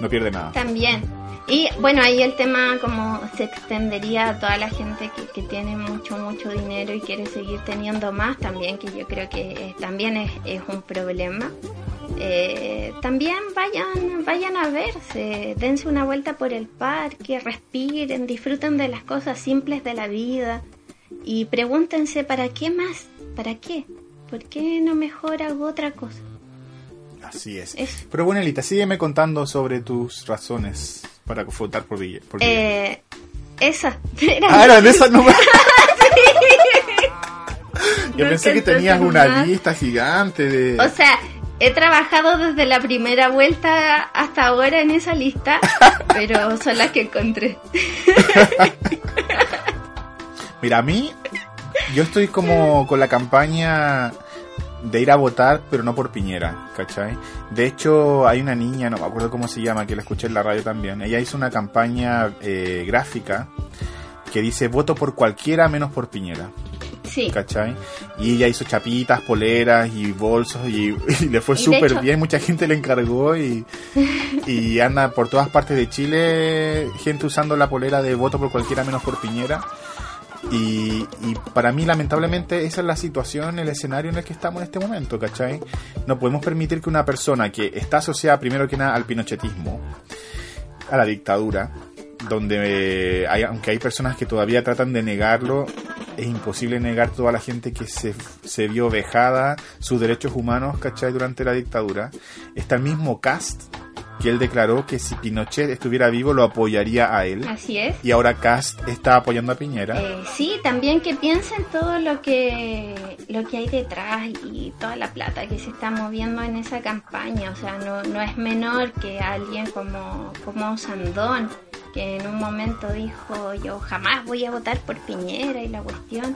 Speaker 3: No pierde nada.
Speaker 2: También. Y bueno, ahí el tema como se extendería a toda la gente que, que tiene mucho, mucho dinero y quiere seguir teniendo más también, que yo creo que eh, también es, es un problema. Eh, también vayan, vayan a verse, dense una vuelta por el parque, respiren, disfruten de las cosas simples de la vida y pregúntense, ¿para qué más? ¿Para qué? ¿Por qué no mejor hago otra cosa?
Speaker 3: Así es.
Speaker 2: Es-
Speaker 3: Pero bueno, Elita, sígueme contando sobre tus razones para votar por Ville. por.
Speaker 2: Eh, esa. era-
Speaker 3: Ah, eran esas nomás. Yo
Speaker 2: No
Speaker 3: pensé que tenías una
Speaker 2: más.
Speaker 3: lista gigante de...
Speaker 2: O sea, he trabajado desde la primera vuelta hasta ahora en esa lista, pero son las que encontré.
Speaker 3: Mira, a mí, yo estoy como con la campaña de ir a votar, pero no por Piñera, ¿cachai? De hecho, hay una niña, no me acuerdo cómo se llama, que la escuché en la radio también. Ella hizo una campaña eh, gráfica que dice voto por cualquiera menos por Piñera,
Speaker 2: Sí.
Speaker 3: ¿cachai? Y ella hizo chapitas, poleras y bolsos y, y le fue súper bien, mucha gente le encargó y, y anda por todas partes de Chile gente usando la polera de voto por cualquiera menos por Piñera. Y, para mí, lamentablemente, esa es la situación, el escenario en el que estamos en este momento, ¿cachai? No podemos permitir que una persona que está asociada primero que nada al pinochetismo, a la dictadura, donde eh, hay, aunque hay personas que todavía tratan de negarlo, es imposible negar toda la gente que se, se vio vejada sus derechos humanos, ¿cachai? Durante la dictadura. Está el mismo Cast, que él declaró que si Pinochet estuviera vivo lo apoyaría a él.
Speaker 2: Así es.
Speaker 3: Y ahora Cast está apoyando a Piñera.
Speaker 2: Eh, sí, también que piensen todo lo que lo que hay detrás y toda la plata que se está moviendo en esa campaña. O sea, no, no es menor que alguien como, como Sandón, que en un momento dijo yo jamás voy a votar por Piñera y la cuestión.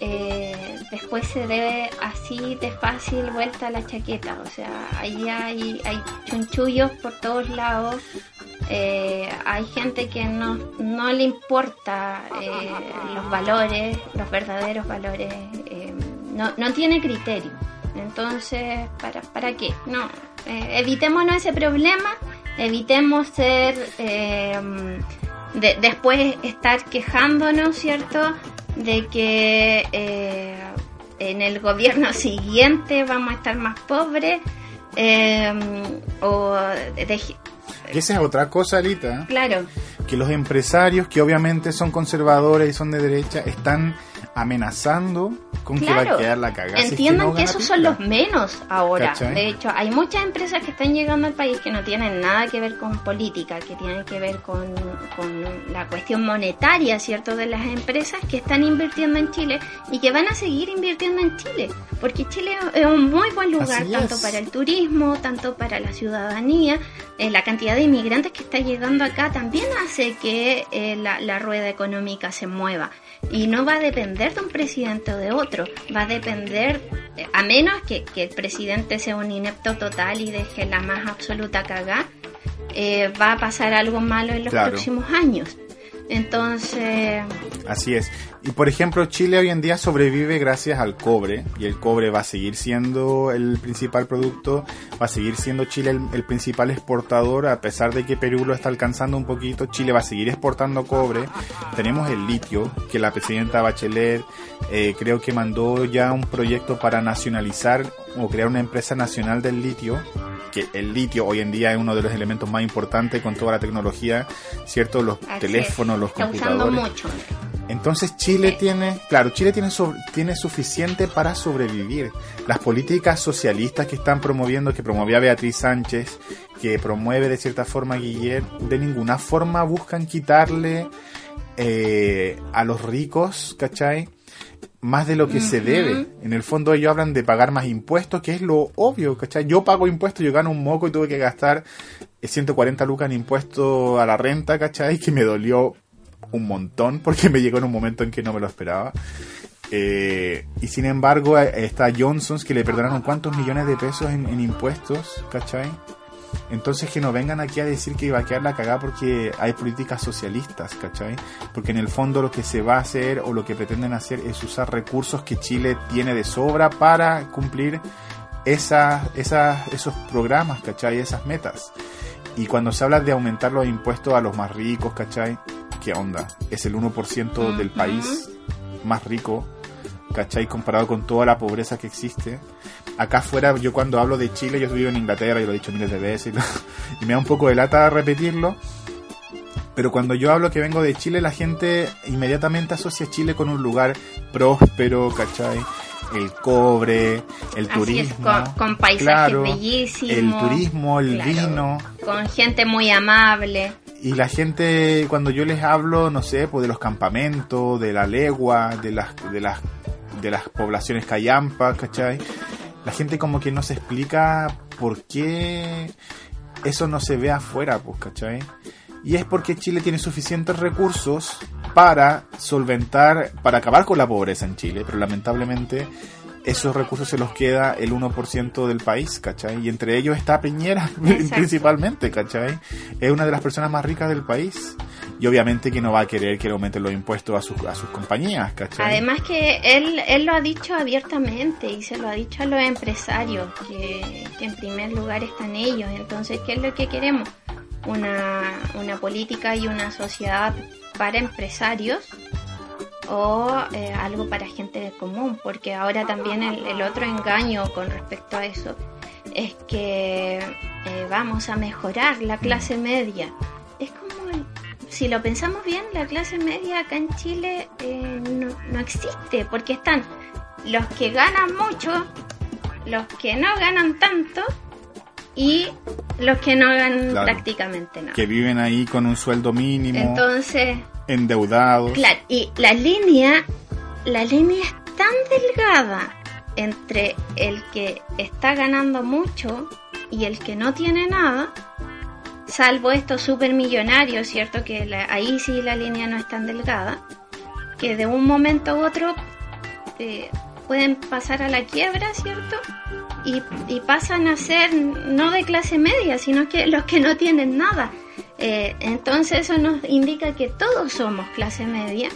Speaker 2: eh, después se debe así de fácil vuelta a la chaqueta. O sea, ahí hay, hay chunchullos por todos lados. Eh, hay gente que no, no le importa eh, los valores, los verdaderos valores, eh, no, no tiene criterio. Entonces, ¿para, para qué? No, evitémonos ese problema, evitemos ser, eh, de- después estar quejándonos, ¿cierto? De que eh, en el gobierno siguiente vamos a estar más pobres. eh, o de-
Speaker 3: esa es otra cosa, Alita,
Speaker 2: Claro,
Speaker 3: que los empresarios, que obviamente son conservadores y son de derecha, están amenazando con que va a
Speaker 2: claro.
Speaker 3: quedar la cagada. si es
Speaker 2: Entiendan
Speaker 3: no
Speaker 2: que,
Speaker 3: gana
Speaker 2: esos son los menos ahora.
Speaker 3: ¿Cachai?
Speaker 2: De hecho, hay muchas empresas que están llegando al país que no tienen nada que ver con política, que tienen que ver con, con la cuestión monetaria, ¿cierto? De las empresas que están invirtiendo en Chile y que van a seguir invirtiendo en Chile. Porque Chile es un muy buen lugar, tanto para el turismo, tanto para la ciudadanía. Eh, la cantidad de inmigrantes que está llegando acá también hace que eh, la, la rueda económica se mueva. Y no va a depender de un presidente o de otro, va a depender, a menos que, que el presidente sea un inepto total y deje la más absoluta cagada, eh, va a pasar algo malo en los
Speaker 3: Claro.
Speaker 2: próximos años. Entonces,
Speaker 3: Así es. Y por ejemplo, Chile hoy en día sobrevive gracias al cobre y el cobre va a seguir siendo el principal producto, va a seguir siendo Chile el, el principal exportador a pesar de que Perú lo está alcanzando un poquito, Chile va a seguir exportando cobre. Tenemos el litio, que la presidenta Bachelet eh, creo que mandó ya un proyecto para nacionalizar o crear una empresa nacional del litio que el litio hoy en día es uno de los elementos más importantes con toda la tecnología, ¿cierto? Los
Speaker 2: así
Speaker 3: teléfonos,
Speaker 2: es,
Speaker 3: los
Speaker 2: está usando
Speaker 3: computadores.
Speaker 2: mucho.
Speaker 3: Entonces Chile
Speaker 2: Sí.
Speaker 3: tiene, claro, Chile tiene, tiene suficiente para sobrevivir. Las políticas socialistas que están promoviendo, que promovía Beatriz Sánchez, que promueve de cierta forma Guillermo, de ninguna forma buscan quitarle eh, a los ricos, ¿cachai? Más de lo que se debe. En el fondo ellos hablan de pagar más impuestos, que es lo obvio, ¿cachai? Yo pago impuestos, yo gano un moco y tuve que gastar eh, 140 lucas en impuesto a la renta, ¿cachai? Que me dolió un montón porque me llegó en un momento en que no me lo esperaba. Eh, y sin embargo, eh, está Johnson's que le perdonaron cuántos millones de pesos en, en impuestos, ¿cachai? Entonces que no vengan aquí a decir que iba a quedar la cagada porque hay políticas socialistas, ¿cachai? Porque en el fondo lo que se va a hacer o lo que pretenden hacer es usar recursos que Chile tiene de sobra para cumplir esas, esas, esos programas, ¿cachai? Esas metas. Y cuando se habla de aumentar los impuestos a los más ricos, ¿cachai? ¿Qué onda? Es el 1% del país más rico, ¿cachai? Comparado con toda la pobreza que existe. Acá afuera, yo cuando hablo de Chile, yo vivo en Inglaterra, y lo he dicho miles de veces, y, me da un poco de lata repetirlo. Pero cuando yo hablo que vengo de Chile, la gente inmediatamente asocia Chile con un lugar próspero, ¿cachai? El cobre, el
Speaker 2: Así es,
Speaker 3: turismo.
Speaker 2: con, con paisajes
Speaker 3: claro,
Speaker 2: bellísimos.
Speaker 3: El turismo, el
Speaker 2: claro,
Speaker 3: vino.
Speaker 2: Con gente muy amable.
Speaker 3: Y la gente, cuando yo les hablo, no sé, pues de los campamentos, de la legua, de las, de las, de las poblaciones callampas, ¿cachai? La gente como que no se explica por qué eso no se ve afuera, pues, ¿cachai? Y es porque Chile tiene suficientes recursos para solventar, para acabar con la pobreza en Chile, pero lamentablemente esos recursos se los queda el 1% del país, ¿cachai? Y entre ellos está Piñera,
Speaker 2: Exacto.
Speaker 3: principalmente, ¿cachai? Es una de las personas más ricas del país. Y obviamente que no va a querer que le aumenten los impuestos a sus, a sus compañías, ¿cachai?
Speaker 2: Además que él, él lo ha dicho abiertamente y se lo ha dicho a los empresarios, que, que en primer lugar están ellos. Entonces, ¿qué es lo que queremos? Una, una política y una sociedad para empresarios o eh, algo para gente común, porque ahora también el, otro engaño con respecto a eso es que eh, vamos a mejorar la clase media. Es como, si lo pensamos bien, la clase media acá en Chile eh, no, no existe, porque están los que ganan mucho, los que no ganan tanto y los que no ganan
Speaker 3: Claro.
Speaker 2: prácticamente nada.
Speaker 3: Que viven ahí con un sueldo mínimo,
Speaker 2: Entonces,
Speaker 3: endeudados.
Speaker 2: Claro, y la línea, la línea es tan delgada entre el que está ganando mucho y el que no tiene nada, salvo estos supermillonarios, ¿cierto? Que la- ahí sí la línea no es tan delgada, que de un momento a otro eh, pueden pasar a la quiebra, ¿cierto? Y, y pasan a ser no de clase media, sino que los que no tienen nada. Eh, entonces eso nos indica que todos somos clase media,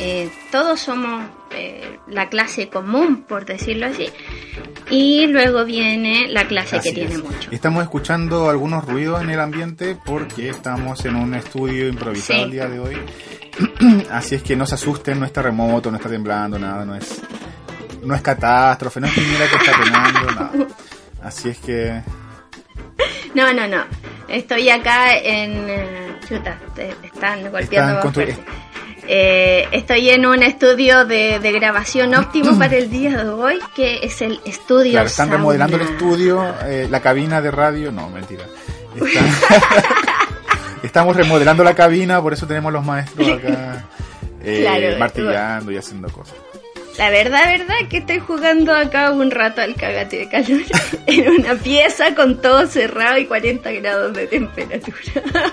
Speaker 2: eh, todos somos eh, la clase común, por decirlo así, y luego viene la clase
Speaker 3: Así
Speaker 2: que tiene mucho.
Speaker 3: Estamos escuchando algunos ruidos en el ambiente porque estamos en un estudio improvisado
Speaker 2: Sí.
Speaker 3: el día de hoy. Así es que no se asusten, no está remoto, no está temblando, nada, no es no es catástrofe, no es Piñera que está penando, nada. Así es que
Speaker 2: No, no, no. Estoy acá en... eh, chuta, te, están golpeando fuerte. Eh, estoy en un estudio de, de grabación óptimo para el día de hoy, que es el estudio
Speaker 3: claro, están
Speaker 2: sauna.
Speaker 3: remodelando el estudio, eh, la cabina de radio, no, mentira. Están- Estamos remodelando la cabina, por eso tenemos los maestros acá eh,
Speaker 2: Claro,
Speaker 3: martillando y haciendo cosas.
Speaker 2: La verdad, verdad que estoy jugando acá un rato al cagate de calor en una pieza con todo cerrado y 40 grados de temperatura.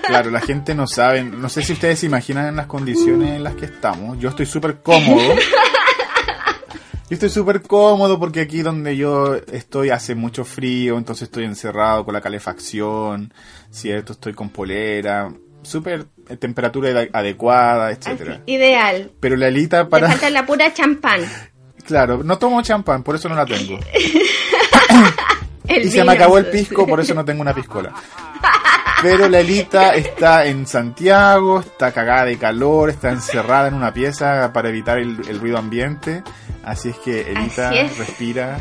Speaker 3: Claro, la gente no sabe, no sé si ustedes se imaginan las condiciones en las que estamos. Yo estoy súper cómodo. Yo estoy súper cómodo porque aquí donde yo estoy hace mucho frío, entonces estoy encerrado con la calefacción, ¿cierto? Estoy con polera, súper eh, temperatura ade- adecuada, etcétera.
Speaker 2: Ideal.
Speaker 3: Pero la alita para...
Speaker 2: falta la pura champán.
Speaker 3: Claro, no tomo champán, por eso no la tengo. Y se me acabó el pisco, por eso no tengo una piscola. Pero la Elita está en Santiago, está cagada de calor, está encerrada en una pieza para evitar el, el ruido ambiente. Así es que Elita
Speaker 2: es.
Speaker 3: respira,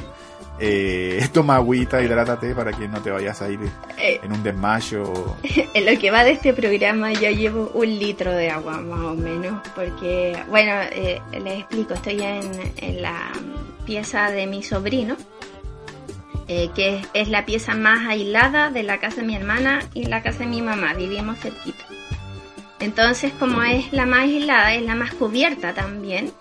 Speaker 3: eh, toma agüita, hidrátate para que no te vayas a ir
Speaker 2: Eh,
Speaker 3: en un desmayo. o-
Speaker 2: En lo que va de este programa ya llevo un litro de agua más o menos, porque, bueno, eh, les explico, estoy en, en la pieza de mi sobrino, eh, que es, es la pieza más aislada de la casa de mi hermana y la casa de mi mamá, vivimos cerquita. Entonces, como es la más aislada, es la más cubierta también,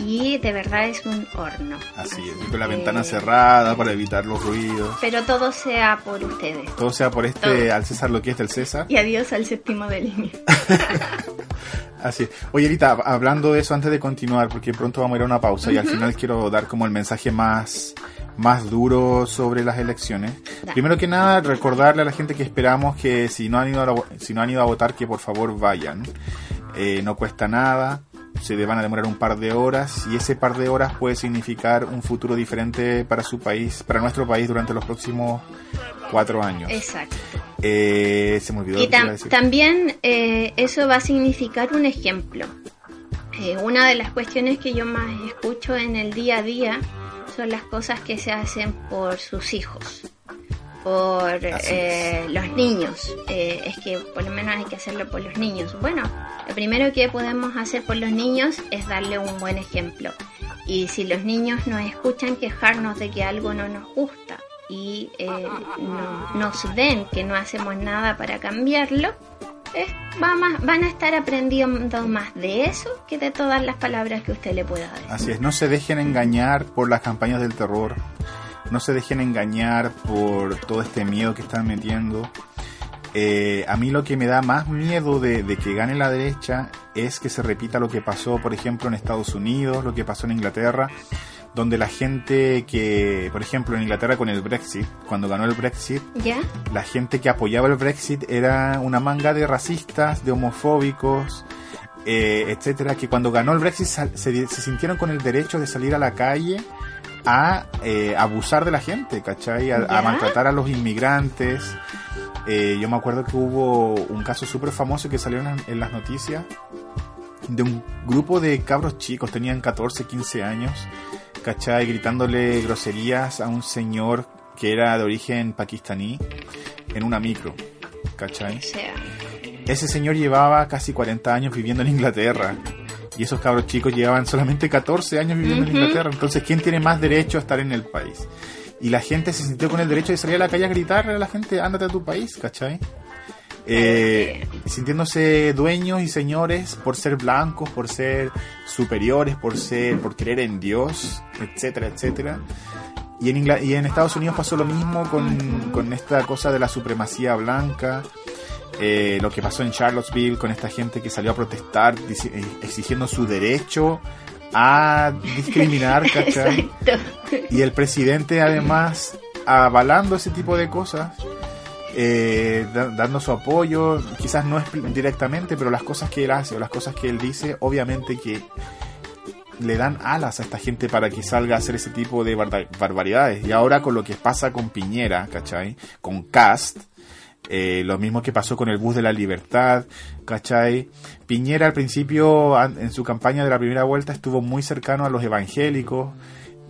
Speaker 2: y de verdad es un horno.
Speaker 3: Así es, y con la ventana cerrada para evitar los ruidos.
Speaker 2: Pero todo sea por ustedes.
Speaker 3: Todo sea por este,
Speaker 2: Todo.
Speaker 3: al César lo que es del César.
Speaker 2: Y adiós al séptimo de línea.
Speaker 3: Así es. Oye, Elita, hablando de eso antes de continuar, porque pronto vamos a ir a una pausa y al final quiero dar como el mensaje más, más duro sobre las elecciones.
Speaker 2: Da.
Speaker 3: Primero que nada, recordarle a la gente que esperamos que si no han ido a, si no han ido a votar, que por favor vayan. Eh, no cuesta nada, se van a demorar un par de horas y ese par de horas puede significar un futuro diferente para su país, para nuestro país durante los próximos cuatro años.
Speaker 2: Exacto.
Speaker 3: Eh, se me olvidó
Speaker 2: Y tam-
Speaker 3: decir.
Speaker 2: también eh, eso va a significar un ejemplo. Eh, una de las cuestiones que yo más escucho en el día a día son las cosas que se hacen por sus hijos, por eh, los niños. Eh, es que por lo menos hay que hacerlo por los niños. Bueno, lo primero que podemos hacer por los niños es darle un buen ejemplo. Y si los niños nos escuchan quejarnos de que algo no nos gusta y eh, no- nos ven que no hacemos nada para cambiarlo, eh, va más- van a estar aprendiendo más de eso que de todas las palabras que usted le pueda decir.
Speaker 3: Así es, no se dejen engañar por las campañas del terror, no se dejen engañar por todo este miedo que están metiendo. Eh, a mí lo que me da más miedo de, de que gane la derecha es que se repita lo que pasó, por ejemplo, en Estados Unidos, lo que pasó en Inglaterra, donde la gente que, por ejemplo, en Inglaterra con el Brexit, cuando ganó el Brexit,
Speaker 2: ¿Ya?
Speaker 3: la gente que apoyaba el Brexit era una manga de racistas, de homofóbicos, eh, etcétera, que cuando ganó el Brexit se sintieron con el derecho de salir a la calle a eh, abusar de la gente, ¿cachai? A, a maltratar a los inmigrantes. Eh, yo me acuerdo que hubo un caso súper famoso que salió en, las- en las noticias de un grupo de cabros chicos, tenían 14, 15 años, ¿cachai? Gritándole groserías a un señor que era de origen pakistaní en una micro, ¿cachai? Ese señor llevaba casi 40 años viviendo en Inglaterra. Y esos cabros chicos llevaban solamente 14 años viviendo en. Inglaterra. Entonces, ¿quién tiene más derecho a estar en el país? Y la gente se sintió con el derecho de salir a la calle a gritarle a la gente, ándate a tu país, ¿cachai? Eh, sintiéndose dueños y señores por ser blancos, por ser superiores, por ser, por creer en Dios, etcétera, etcétera. Y en, Ingla- y en Estados Unidos pasó lo mismo con, con esta cosa de la supremacía blanca. Eh, lo que pasó en Charlottesville con esta gente que salió a protestar eh, exigiendo su derecho a discriminar, ¿cachai? Y el presidente además avalando ese tipo de cosas, eh, da- dando su apoyo, quizás no es directamente, pero las cosas que él hace o las cosas que él dice, obviamente que le dan alas a esta gente para que salga a hacer ese tipo de barbaridades. Y ahora con lo que pasa con Piñera, ¿cachai? Con Cast, eh, lo mismo que pasó con el bus de la libertad, ¿cachai? Piñera al principio, en su campaña de la primera vuelta, estuvo muy cercano a los evangélicos.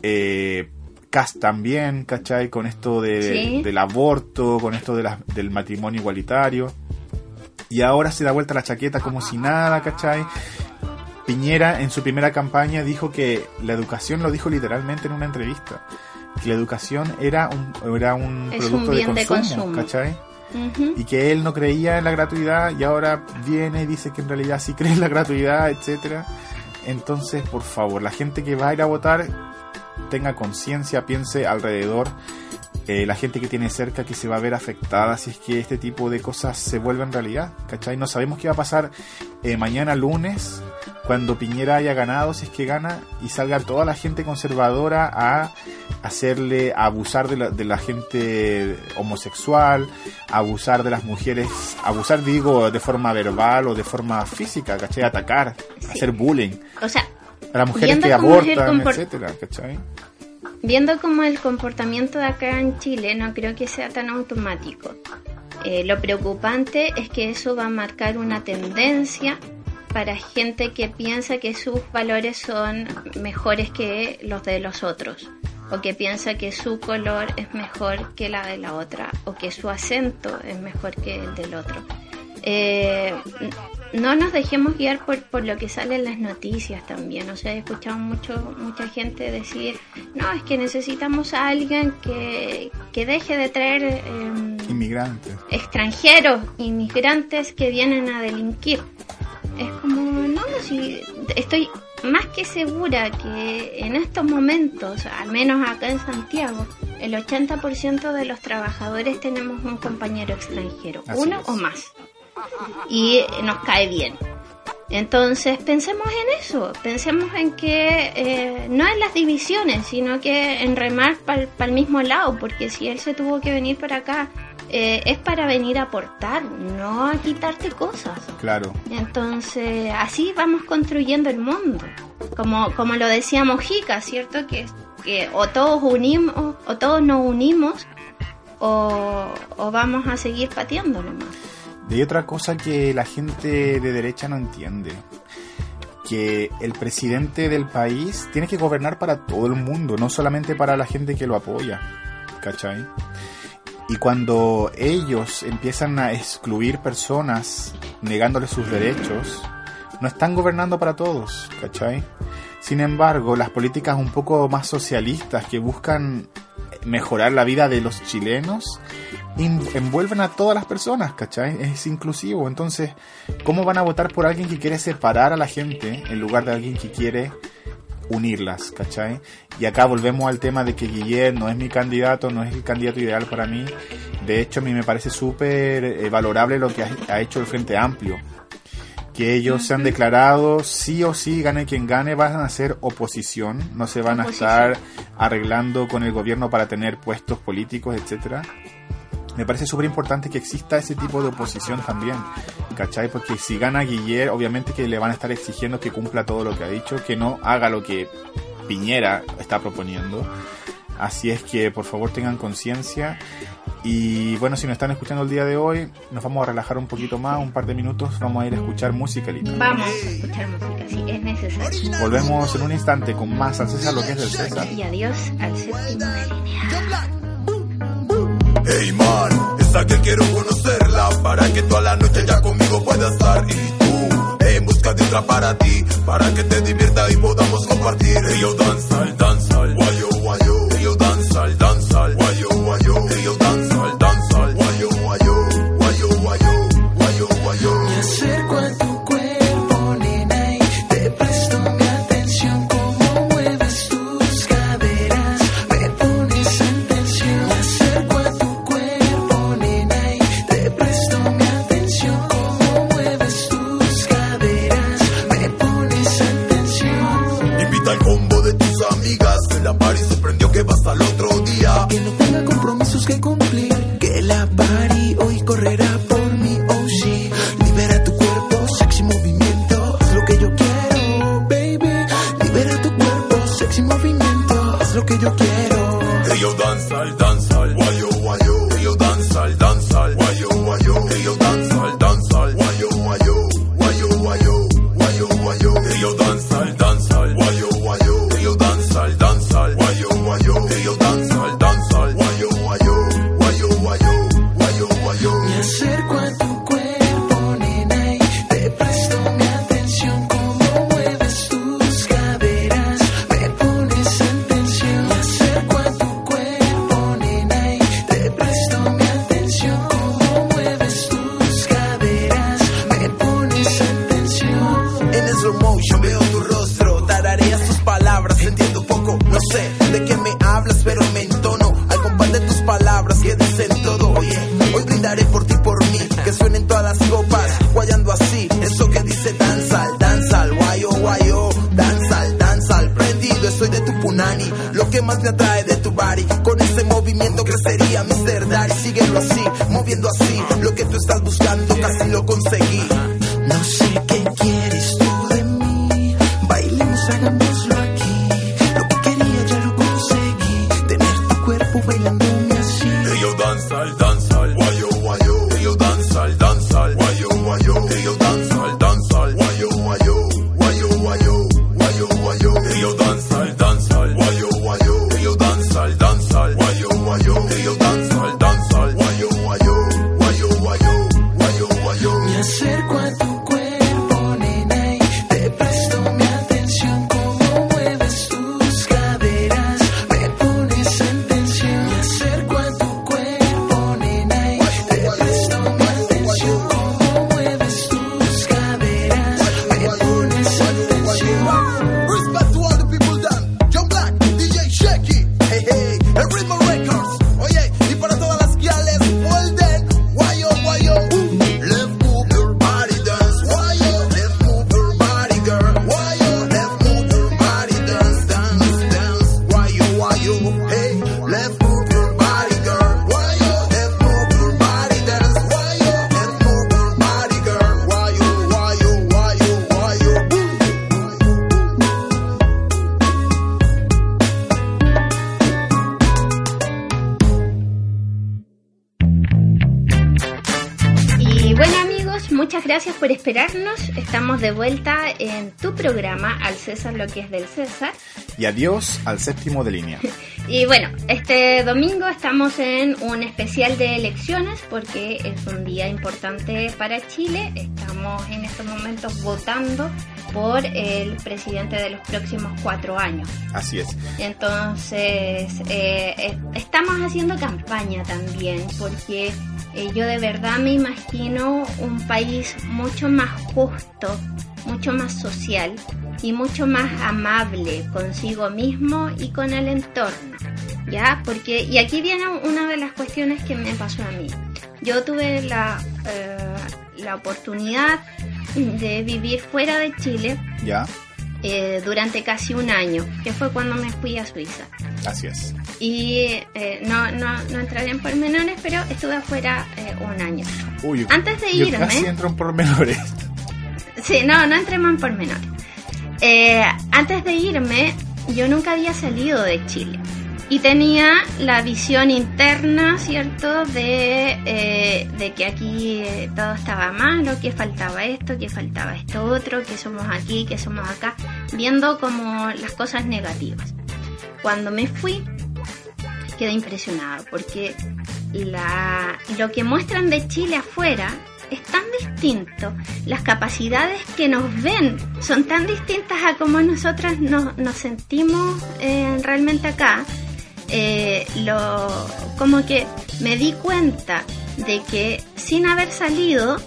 Speaker 3: Eh, Cast también, ¿cachai? Con esto de,
Speaker 2: Sí.
Speaker 3: del aborto, con esto de la- del matrimonio igualitario. Y ahora se da vuelta la chaqueta como si nada, ¿cachai? Piñera en su primera campaña dijo que la educación, lo dijo literalmente en una entrevista, que la educación era un, era un
Speaker 2: Es un
Speaker 3: producto
Speaker 2: bien
Speaker 3: de
Speaker 2: de
Speaker 3: consumo,
Speaker 2: consumo.
Speaker 3: Y que él no creía en la gratuidad y ahora viene y dice que en realidad sí cree en la gratuidad, etcétera. Entonces, por favor, la gente que va a ir a votar tenga conciencia, piense alrededor, eh, la gente que tiene cerca que se va a ver afectada si es que este tipo de cosas se vuelven realidad, ¿cachai? No sabemos qué va a pasar eh, mañana lunes cuando Piñera haya ganado, si es que gana, y salga toda la gente conservadora a hacerle, a abusar de la, de la gente homosexual, a abusar de las mujeres, abusar digo de forma verbal o de forma física, ¿cachai? Atacar,
Speaker 2: Sí.
Speaker 3: hacer bullying
Speaker 2: O sea,
Speaker 3: a las mujeres que abortan, etcétera, ¿cachai?
Speaker 2: Viendo como el comportamiento de acá en Chile, no creo que sea tan automático. Eh, lo preocupante es que eso va a marcar una tendencia para gente que piensa que sus valores son mejores que los de los otros, o que piensa que su color es mejor que la de la otra, o que su acento es mejor que el del otro. Eh, no nos dejemos guiar por, por lo que sale en las noticias también. O sea, he escuchado mucho, mucha gente decir, no, es que necesitamos a alguien que, que deje de traer em,
Speaker 3: Inmigrantes.
Speaker 2: extranjeros, inmigrantes que vienen a delinquir. Es como, no, si estoy más que segura que en estos momentos, al menos acá en Santiago, el 80% de los trabajadores tenemos un compañero extranjero,
Speaker 3: Así
Speaker 2: uno
Speaker 3: es.
Speaker 2: o más. Y nos cae bien. Entonces pensemos en eso, pensemos en que eh, no en las divisiones, sino que en remar para el mismo lado, porque si él se tuvo que venir para acá, eh, es para venir a aportar, no a quitarte cosas.
Speaker 3: Claro.
Speaker 2: Entonces así vamos construyendo el mundo, como, como lo decía Mojica, ¿cierto? Que, que o todos unimos, o todos nos unimos, o, o vamos a seguir pateándolo más.
Speaker 3: Y otra cosa que la gente de derecha no entiende. Que el presidente del país tiene que gobernar para todo el mundo, no solamente para la gente que lo apoya. ¿Cachai? Y cuando ellos empiezan a excluir personas negándoles sus derechos, no están gobernando para todos, ¿cachai? Sin embargo, las políticas un poco más socialistas que buscan mejorar la vida de los chilenos envuelven a todas las personas, ¿cachai? Es inclusivo. Entonces, ¿cómo van a votar por alguien que quiere separar a la gente en lugar de alguien que quiere unirlas, ¿cachai? Y acá volvemos al tema de que Guillermo no es mi candidato, no es el candidato ideal para mí. De hecho, a mí me parece súper eh, valorable lo que ha, ha hecho el Frente Amplio que ellos se han declarado sí o sí, gane quien gane, van a ser oposición, no se van a estar arreglando con el gobierno para tener puestos políticos, etcétera. Me parece súper importante que exista ese tipo de oposición también, ¿cachai? Porque si gana Guillermo, obviamente que le van a estar exigiendo que cumpla todo lo que ha dicho, que no haga lo que Piñera está proponiendo. Así es que por favor tengan conciencia y bueno, si nos están escuchando el día de hoy, nos vamos a relajar un poquito más, un par de minutos, vamos a ir a escuchar música, Lita.
Speaker 2: Vamos a escuchar música, sí, es necesario.
Speaker 3: Volvemos en un instante con más al César, lo que es del César.
Speaker 2: Y adiós al séptimo de línea.
Speaker 5: Hey man, esa que quiero conocerla para que toda la noche ya conmigo pueda estar y tú en busca de otra para ti, para que te divierta y podamos compartir. Hey yo danza, danza, yo
Speaker 6: quiero.
Speaker 5: Hey yo danza, danza, por
Speaker 2: esperarnos. Estamos de vuelta en tu programa Al César lo que es del César.
Speaker 3: Y adiós al séptimo de línea.
Speaker 2: Y bueno, este domingo estamos en un especial de elecciones porque es un día importante para Chile. Estamos en estos momentos votando por el presidente de los próximos cuatro años.
Speaker 3: Así es.
Speaker 2: Entonces, eh, eh, estamos haciendo campaña también porque eh, yo de verdad me imagino un país mucho más justo, mucho más social y mucho más amable consigo mismo y con el entorno. ¿Ya? Porque, y aquí viene una de las cuestiones que me pasó a mí. Yo tuve la, eh, la oportunidad de vivir fuera de Chile
Speaker 3: Ya,
Speaker 2: eh, durante casi un año, que fue cuando me fui a Suiza.
Speaker 3: así es.
Speaker 2: Y eh, no, no, no entraré en pormenores, pero estuve afuera eh, un año.
Speaker 3: Uy,
Speaker 2: Antes de
Speaker 3: yo
Speaker 2: irme-
Speaker 3: casi entro en pormenores.
Speaker 2: Sí, no, no entremos en pormenores. Eh, antes de irme, yo nunca había salido de Chile. Y tenía la visión interna, ¿cierto?, de, eh, de que aquí eh, todo estaba malo, que faltaba esto, que faltaba esto otro, que somos aquí, que somos acá, viendo como las cosas negativas. Cuando me fui, quedé impresionado porque la, lo que muestran de Chile afuera es tan distinto. Las capacidades que nos ven son tan distintas a como nosotras nos, nos sentimos eh, realmente acá. Eh, lo, como que me di cuenta de que sin haber salido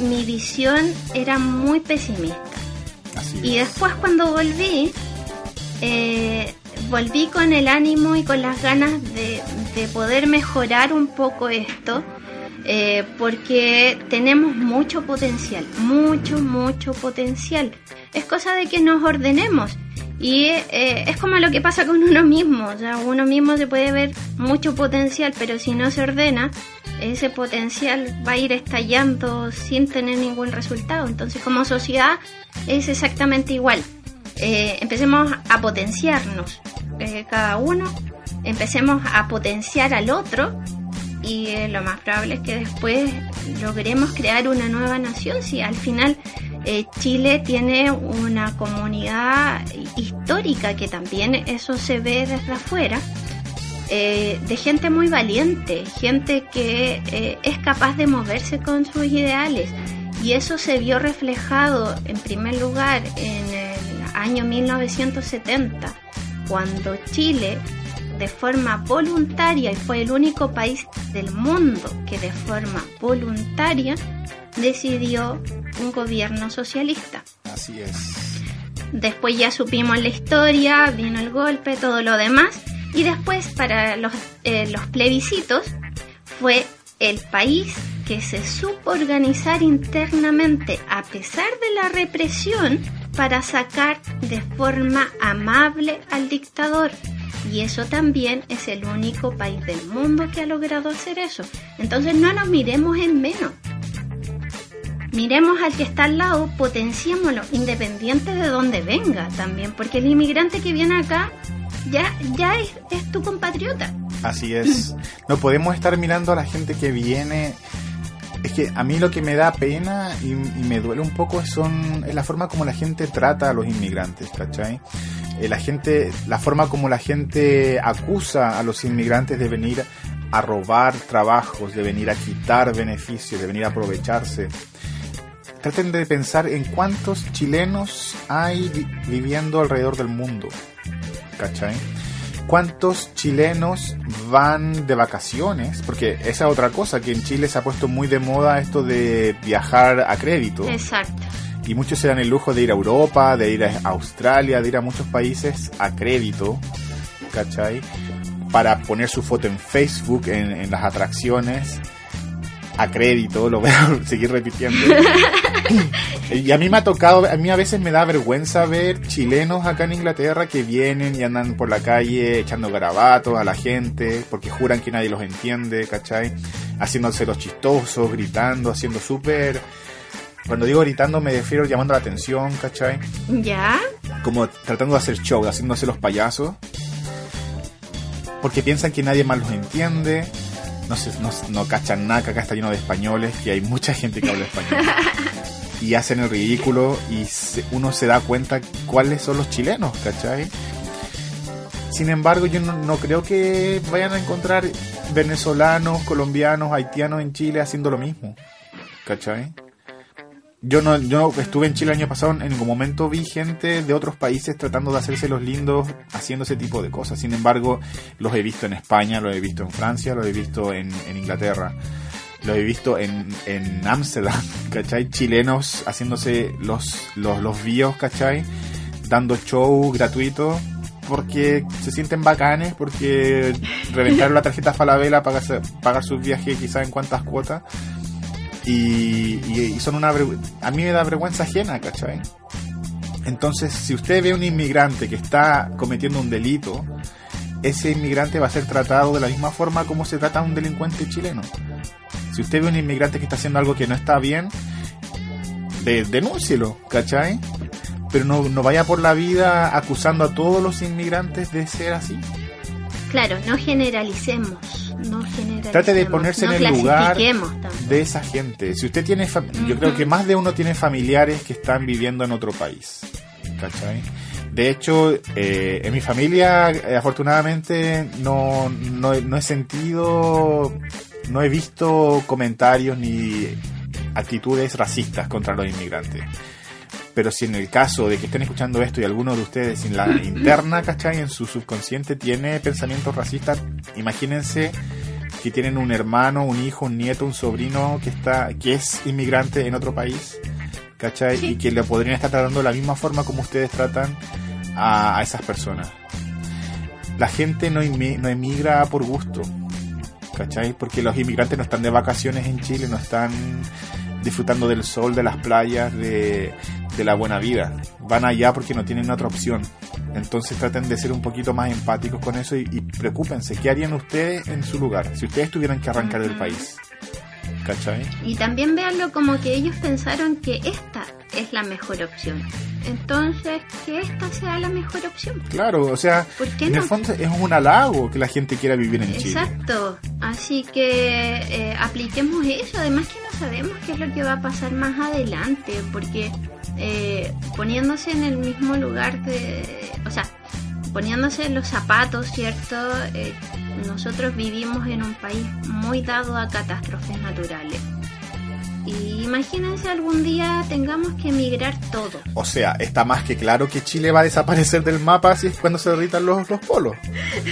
Speaker 2: mi visión era muy pesimista.
Speaker 3: Así
Speaker 2: Y
Speaker 3: es.
Speaker 2: después cuando volví, eh, volví con el ánimo y con las ganas de, de poder mejorar un poco esto, eh, porque tenemos mucho potencial, mucho, mucho potencial. Es cosa de que nos ordenemos. Y eh, es como lo que pasa con uno mismo, o sea, uno mismo se puede ver mucho potencial, pero si no se ordena, ese potencial va a ir estallando sin tener ningún resultado. Entonces, como sociedad, es exactamente igual. Eh, empecemos a potenciarnos eh, cada uno, empecemos a potenciar al otro y eh, lo más probable es que después logremos crear una nueva nación. Si al final Chile tiene una comunidad histórica que también eso se ve desde afuera. de gente muy valiente, gente que es capaz de moverse con sus ideales. Y eso se vio reflejado en primer lugar en el año 1970, cuando Chile de forma voluntaria y fue el único país del mundo que de forma voluntaria decidió un gobierno socialista.
Speaker 3: Así es.
Speaker 2: Después ya supimos la historia, vino el golpe, todo lo demás. Y después para los, eh, los plebiscitos fue el país que se supo organizar internamente a pesar de la represión para sacar de forma amable al dictador. Y eso también es el único país del mundo que ha logrado hacer eso. Entonces no nos miremos en menos. Miremos al que está al lado, potenciémoslo, independiente de dónde venga también, porque el inmigrante que viene acá ya, ya es, es tu compatriota.
Speaker 3: Así es. No podemos estar mirando a la gente que viene. Que a mí lo que me da pena y, me duele un poco son, es la forma como la gente trata a los inmigrantes, ¿cachai? Eh, la gente, la forma como la gente acusa a los inmigrantes de venir a robar trabajos, de venir a quitar beneficios, de venir a aprovecharse. Traten de pensar en cuántos chilenos hay vi- viviendo alrededor del mundo, ¿cachai? ¿Cuántos chilenos van de vacaciones? Porque esa es otra cosa, que en Chile se ha puesto muy de moda esto de viajar a crédito.
Speaker 2: Exacto.
Speaker 3: Y muchos se dan el lujo de ir a Europa, de ir a Australia, de ir a muchos países a crédito, ¿cachai? Para poner su foto en Facebook, en, en las atracciones, a crédito, lo voy a seguir repitiendo. y a mí me ha tocado, a mí a veces me da vergüenza ver chilenos acá en Inglaterra que vienen y andan por la calle echando garabatos a la gente, porque juran que nadie los entiende, ¿cachai? Haciéndose los chistosos, gritando, haciendo súper... Cuando digo gritando me refiero llamando la atención, ¿cachai?
Speaker 2: ¿Ya?
Speaker 3: Como tratando de hacer show, haciéndose los payasos. Porque piensan que nadie más los entiende. No, se, no, no cachan nada, que acá está lleno de españoles, que hay mucha gente que habla español. y hacen el ridículo y se- uno se da cuenta cuáles son los chilenos, ¿cachai? Sin embargo, yo no, no creo que vayan a encontrar venezolanos, colombianos, haitianos en Chile haciendo lo mismo, ¿cachai? Yo no, yo estuve en Chile el año pasado, en ningún momento vi gente de otros países tratando de hacerse los lindos haciendo ese tipo de cosas. Sin embargo, los he visto en España, los he visto en Francia, los he visto en, Inglaterra, los he visto en Ámsterdam, ¿cachai? Chilenos haciéndose los, los, los bios, ¿cachai? Dando show gratuito porque se sienten bacanes, porque reventaron la tarjeta Falabella pagar, pagar sus viajes quizás en cuántas cuotas. Y, son una a mí me da vergüenza ajena, ¿cachai? Entonces, si usted ve un inmigrante que está cometiendo un delito, ese inmigrante va a ser tratado de la misma forma como se trata a un delincuente chileno. Si usted ve un inmigrante que está haciendo algo que no está bien, de, denúncielo, ¿cachai? Pero no, no vaya por la vida acusando a todos los inmigrantes de ser así.
Speaker 2: Claro, no generalicemos. No generalicemos.
Speaker 3: Trate de ponerse
Speaker 2: no
Speaker 3: en el lugar de esa gente. Si usted tiene, fam- yo creo que más de uno tiene familiares que están viviendo en otro país, ¿cachai? De hecho, eh, en mi familia, eh, afortunadamente, no, no, no he sentido, no he visto comentarios ni actitudes racistas contra los inmigrantes. Pero si en el caso de que estén escuchando esto y alguno de ustedes en la interna, ¿cachai? En su subconsciente tiene pensamientos racistas, imagínense que tienen un hermano, un hijo, un nieto, un sobrino que está, que es inmigrante en otro país, ¿cachai? Y que le podrían estar tratando de la misma forma como ustedes tratan a, a esas personas. La gente no, emi- no emigra por gusto, ¿cachai? Porque los inmigrantes no están de vacaciones en Chile, no están disfrutando del sol, de las playas, de, de la buena vida. Van allá porque no tienen otra opción. Entonces traten de ser un poquito más empáticos con eso y, y preocúpense, ¿qué harían ustedes en su lugar si ustedes tuvieran que arrancar del país? ¿Cachai?
Speaker 2: Y también véanlo como que ellos pensaron que esta es la mejor opción. Entonces, que esta sea la mejor opción.
Speaker 3: Claro, o sea,
Speaker 2: ¿Por qué
Speaker 3: en el
Speaker 2: no?
Speaker 3: fondo es un halago que la gente quiera vivir en Chile.
Speaker 2: Exacto. Así que eh, apliquemos eso. Además que sabemos qué es lo que va a pasar más adelante, porque eh, poniéndose en el mismo lugar de, o sea, poniéndose en los zapatos, cierto. Eh, nosotros vivimos en un país muy dado a catástrofes naturales. Y imagínense algún día tengamos que emigrar todos.
Speaker 3: O sea, está más que claro que Chile va a desaparecer del mapa así es cuando se derritan los, los polos.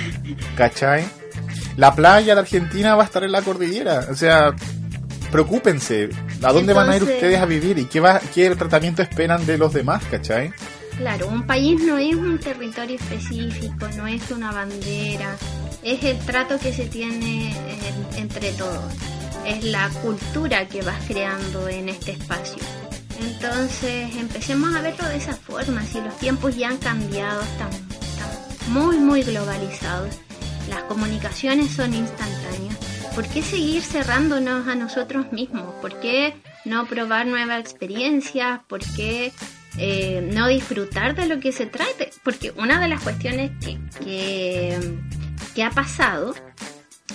Speaker 3: ¿Cachai? La playa de Argentina va a estar en la cordillera. O sea, preocúpense. ¿A dónde van a ir ustedes a vivir? ¿Y qué, va, qué tratamiento esperan de los demás? ¿Cachai?
Speaker 2: Claro, un país no es un territorio específico, no es una bandera, es el trato que se tiene en- entre todos, es la cultura que vas creando en este espacio. Entonces empecemos a verlo de esa forma, si los tiempos ya han cambiado, están, están muy muy globalizados, las comunicaciones son instantáneas, ¿por qué seguir cerrándonos a nosotros mismos? ¿Por qué no probar nuevas experiencias? ¿Por qué eh, no disfrutar de lo que se trate? Porque una de las cuestiones que, que, que ha pasado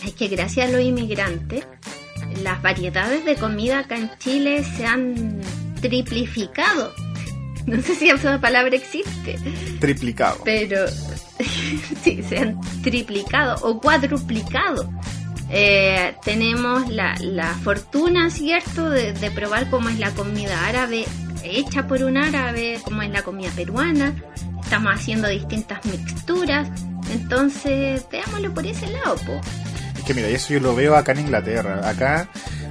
Speaker 2: es que gracias a los inmigrantes, las variedades de comida acá en Chile se han triplificado. No sé si esa palabra existe,
Speaker 3: Triplicado.
Speaker 2: pero sí, se han triplicado o cuadruplicado. Eh, tenemos la, la fortuna, ¿cierto?, de, de probar cómo es la comida árabe hecha por un árabe, cómo es la comida peruana. Estamos haciendo distintas mixturas. Entonces, veámoslo por ese lado, po.
Speaker 3: Es que mira, eso yo lo veo acá en Inglaterra. Acá,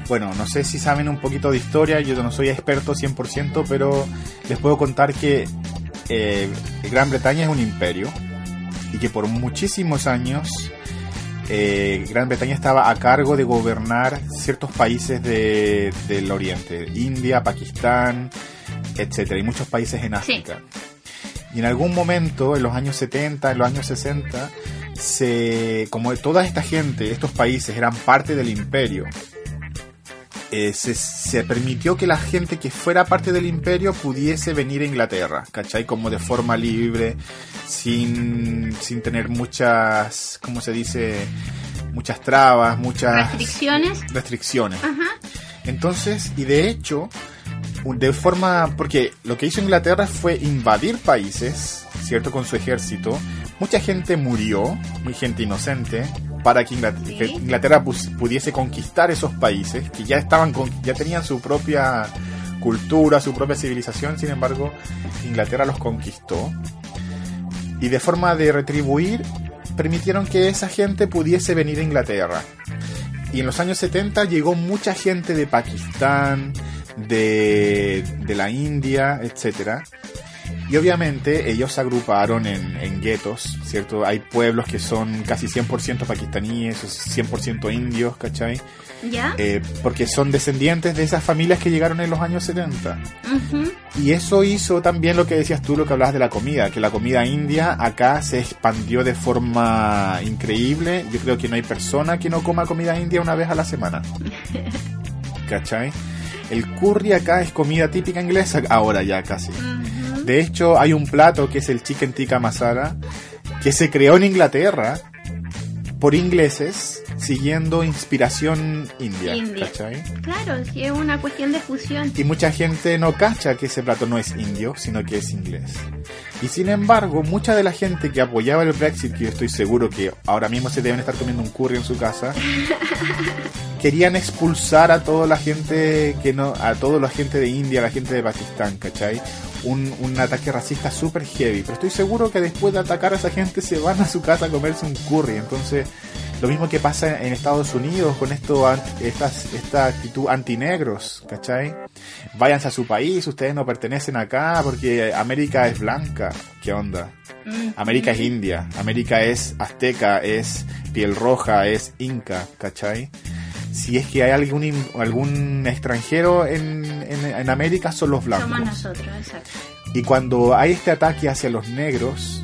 Speaker 3: bueno, no sé si saben un poquito de historia, yo no soy experto 100%, pero les puedo contar que eh, Gran Bretaña es un imperio y que por muchísimos años eh, Gran Bretaña estaba a cargo de gobernar ciertos países de- del Oriente, India, Pakistán, etcétera, y muchos países en África. Y en algún momento, en los años 70, en los años 60, se, como toda esta gente, estos países eran parte del imperio, eh, se, se permitió que la gente que fuera parte del imperio pudiese venir a Inglaterra, ¿cachai? Como de forma libre, sin, sin tener muchas, ¿cómo se dice? Muchas trabas, muchas
Speaker 2: Restricciones.
Speaker 3: restricciones.
Speaker 2: Ajá.
Speaker 3: Entonces, y de hecho, de forma, porque lo que hizo Inglaterra fue invadir países, ¿cierto? Con su ejército. Mucha gente murió, muy gente inocente, para que Inglaterra,
Speaker 2: Sí.
Speaker 3: que Inglaterra pus- pudiese conquistar esos países que ya estaban, con- ya tenían su propia cultura, su propia civilización. Sin embargo, Inglaterra los conquistó y de forma de retribuir permitieron que esa gente pudiese venir a Inglaterra. Y en los años 70 llegó mucha gente de Pakistán, de, de la India, etcétera. Y obviamente ellos se agruparon en, en guetos, ¿cierto? Hay pueblos que son casi 100% pakistaníes, o 100% indios, ¿cachai?
Speaker 2: ¿Ya?
Speaker 3: Eh, porque son descendientes de esas familias que llegaron en los años 70.
Speaker 2: Ujú.
Speaker 3: Y eso hizo también lo que decías tú, lo que hablabas de la comida, que la comida india acá se expandió de forma increíble. Yo creo que no hay persona que no coma comida india una vez a la semana. ¿Cachai? El curry acá es comida típica inglesa, ahora ya casi. De hecho, hay un plato que es el chicken tikka masala, que se creó en Inglaterra por ingleses siguiendo inspiración india.
Speaker 2: India.
Speaker 3: ¿Cachai?
Speaker 2: Claro, sí es una cuestión de fusión.
Speaker 3: Y mucha gente no cacha que ese plato no es indio, sino que es inglés. Y sin embargo, mucha de la gente que apoyaba el Brexit, que yo estoy seguro que ahora mismo se deben estar comiendo un curry en su casa, querían expulsar a toda la gente que no, a toda la gente de India, a la gente de Pakistán, ¿cachai? Un, un ataque racista súper heavy. Pero estoy seguro que después de atacar a esa gente se van a su casa a comerse un curry. Entonces, lo mismo que pasa en Estados Unidos con esto, esta, esta actitud antinegros, ¿cachai? Váyanse a su país, ustedes no pertenecen acá porque América es blanca. ¿Qué onda?
Speaker 2: Mm.
Speaker 3: América es India, América es azteca, es piel roja, es inca, ¿cachai? Si es que hay algún, in- algún extranjero en, en, en América son los blancos.
Speaker 2: Somos nosotros, exacto.
Speaker 3: Y cuando hay este ataque hacia los negros,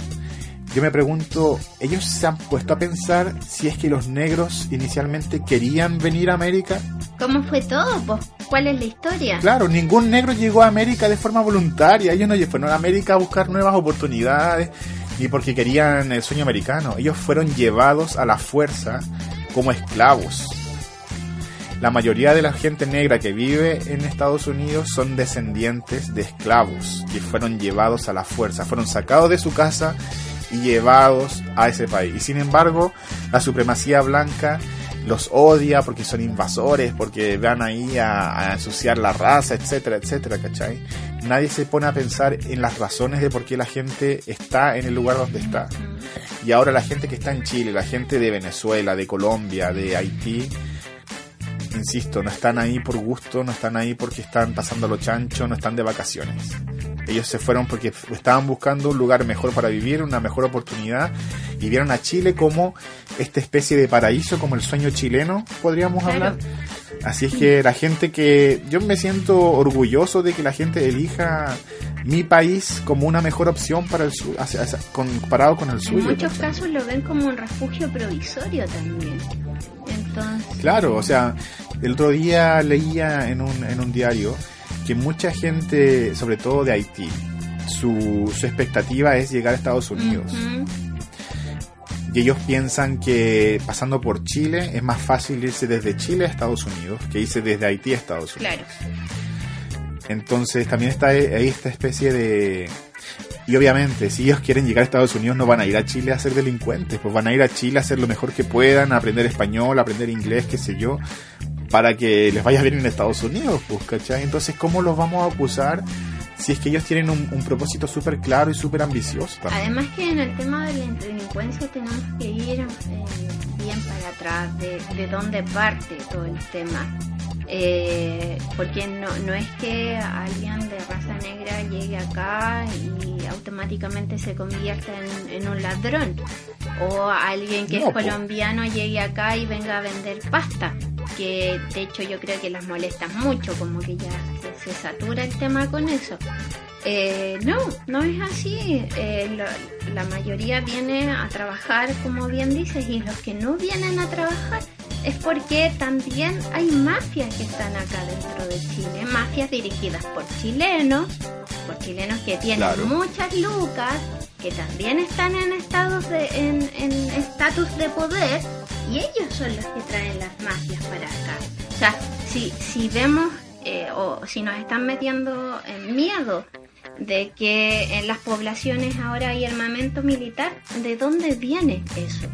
Speaker 3: yo me pregunto, ¿ellos se han puesto a pensar si es que los negros inicialmente querían venir a América?
Speaker 2: ¿Cómo fue todo? Pues, ¿Cuál es la historia?
Speaker 3: Claro, ningún negro llegó a América de forma voluntaria. Ellos no fueron a América a buscar nuevas oportunidades, ni porque querían el sueño americano. Ellos fueron llevados a la fuerza como esclavos. La mayoría de la gente negra que vive en Estados Unidos son descendientes de esclavos que fueron llevados a la fuerza, fueron sacados de su casa y llevados a ese país. Y sin embargo, la supremacía blanca los odia porque son invasores, porque van ahí a, a ensuciar la raza, etcétera, etcétera, ¿cachai? Nadie se pone a pensar en las razones de por qué la gente está en el lugar donde está. Y ahora la gente que está en Chile, la gente de Venezuela, de Colombia, de Haití, insisto, no están ahí por gusto, no están ahí porque están pasando lo chancho, no están de vacaciones. Ellos se fueron porque estaban buscando un lugar mejor para vivir, una mejor oportunidad, y vieron a Chile como esta especie de paraíso, como el sueño chileno, podríamos
Speaker 2: Claro.
Speaker 3: hablar. Así es que la gente que yo me siento orgulloso de que la gente elija mi país como una mejor opción para el su- hacia- hacia- comparado con el
Speaker 2: En
Speaker 3: suyo.
Speaker 2: muchos
Speaker 3: ¿cachai?
Speaker 2: casos lo ven como un refugio provisorio también. Entonces,
Speaker 3: Claro, o sea, el otro día leía en un, en un diario que mucha gente, sobre todo de Haití, su, su expectativa es llegar a Estados Unidos. Y ellos piensan que pasando por Chile es más fácil irse desde Chile a Estados Unidos que irse desde Haití a Estados Unidos.
Speaker 2: claro.
Speaker 3: Entonces también está ahí esta especie de... Y obviamente, si ellos quieren llegar a Estados Unidos, no van a ir a Chile a ser delincuentes, pues van a ir a Chile a hacer lo mejor que puedan, a aprender español, aprender inglés, qué sé yo, para que les vaya bien en Estados Unidos, pues, ¿cachai? Entonces, ¿cómo los vamos a acusar si es que ellos tienen un, propósito súper claro y súper ambicioso?
Speaker 2: Además que en el tema de la delincuencia tenemos que ir eh, bien para atrás de, de dónde parte todo el tema. Eh, porque no, no es que alguien de raza negra llegue acá y automáticamente se convierta en, en un ladrón. O alguien que
Speaker 3: No,
Speaker 2: es colombiano llegue acá y venga a vender pasta. Que de hecho yo creo que las molesta mucho, como que ya se, se satura el tema con eso. Eh, no, no es así. Eh, lo- la mayoría viene a trabajar, como bien dices, y los que no vienen a trabajar es porque también hay mafias que están acá dentro de Chile, mafias dirigidas por chilenos, por chilenos que tienen
Speaker 3: Claro.
Speaker 2: muchas lucas, que también están en estados de, en en estatus de poder, y ellos son los que traen las mafias para acá. O sea, si, si vemos eh, o si nos están metiendo en miedo de que en las poblaciones ahora hay armamento militar, ¿de dónde viene eso?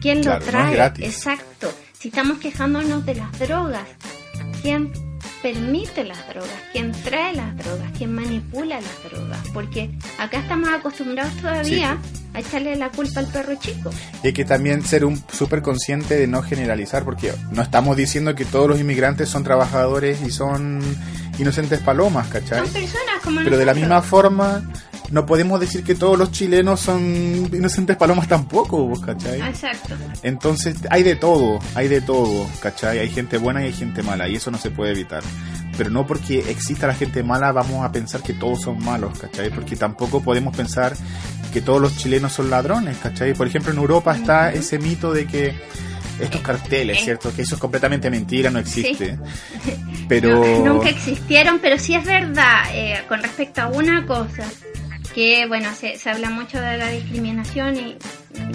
Speaker 2: ¿Quién
Speaker 3: Claro,
Speaker 2: lo
Speaker 3: no es
Speaker 2: trae?
Speaker 3: gratis.
Speaker 2: Exacto. Si estamos quejándonos de las drogas, ¿quién permite las drogas? ¿Quién trae las drogas? ¿Quién manipula las drogas? Porque acá estamos acostumbrados todavía a echarle la culpa al perro chico.
Speaker 3: Y hay que también ser un súper consciente de no generalizar, porque no estamos diciendo que todos los inmigrantes son trabajadores y son inocentes palomas, ¿cachai?
Speaker 2: Son personas como
Speaker 3: Pero de la misma forma, no podemos decir que todos los chilenos son inocentes palomas tampoco, ¿cachai?
Speaker 2: Exacto.
Speaker 3: Entonces hay de todo, hay de todo, ¿cachai? Hay gente buena y hay gente mala, y eso no se puede evitar. Pero no porque exista la gente mala vamos a pensar que todos son malos, ¿cachai? Porque tampoco podemos pensar que todos los chilenos son ladrones, ¿cachai? Por ejemplo, en Europa está ese mito de que estos carteles,
Speaker 2: Eh.
Speaker 3: ¿cierto? Que eso es completamente mentira, no existe. Pero...
Speaker 2: No, nunca existieron, pero sí es verdad eh, con respecto a una cosa, que bueno, se, se habla mucho de la discriminación y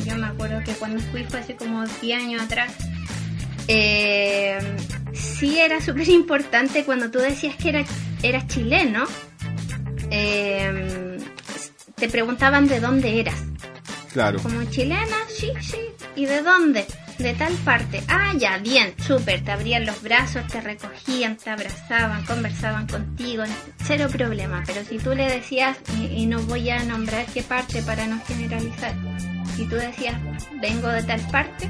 Speaker 2: yo me acuerdo que cuando fui fue hace como 10 años atrás, eh, sí era súper importante cuando tú decías que era, eras chileno, eh, te preguntaban de dónde eras.
Speaker 3: Claro.
Speaker 2: Como chilena, sí, sí. ¿Y de dónde? De tal parte. Ah, ya, bien, súper. Te abrían los brazos, te recogían, te abrazaban, conversaban contigo. Cero problema. Pero si tú le decías, y, no voy a nombrar qué parte para no generalizar, si tú decías, vengo de tal parte,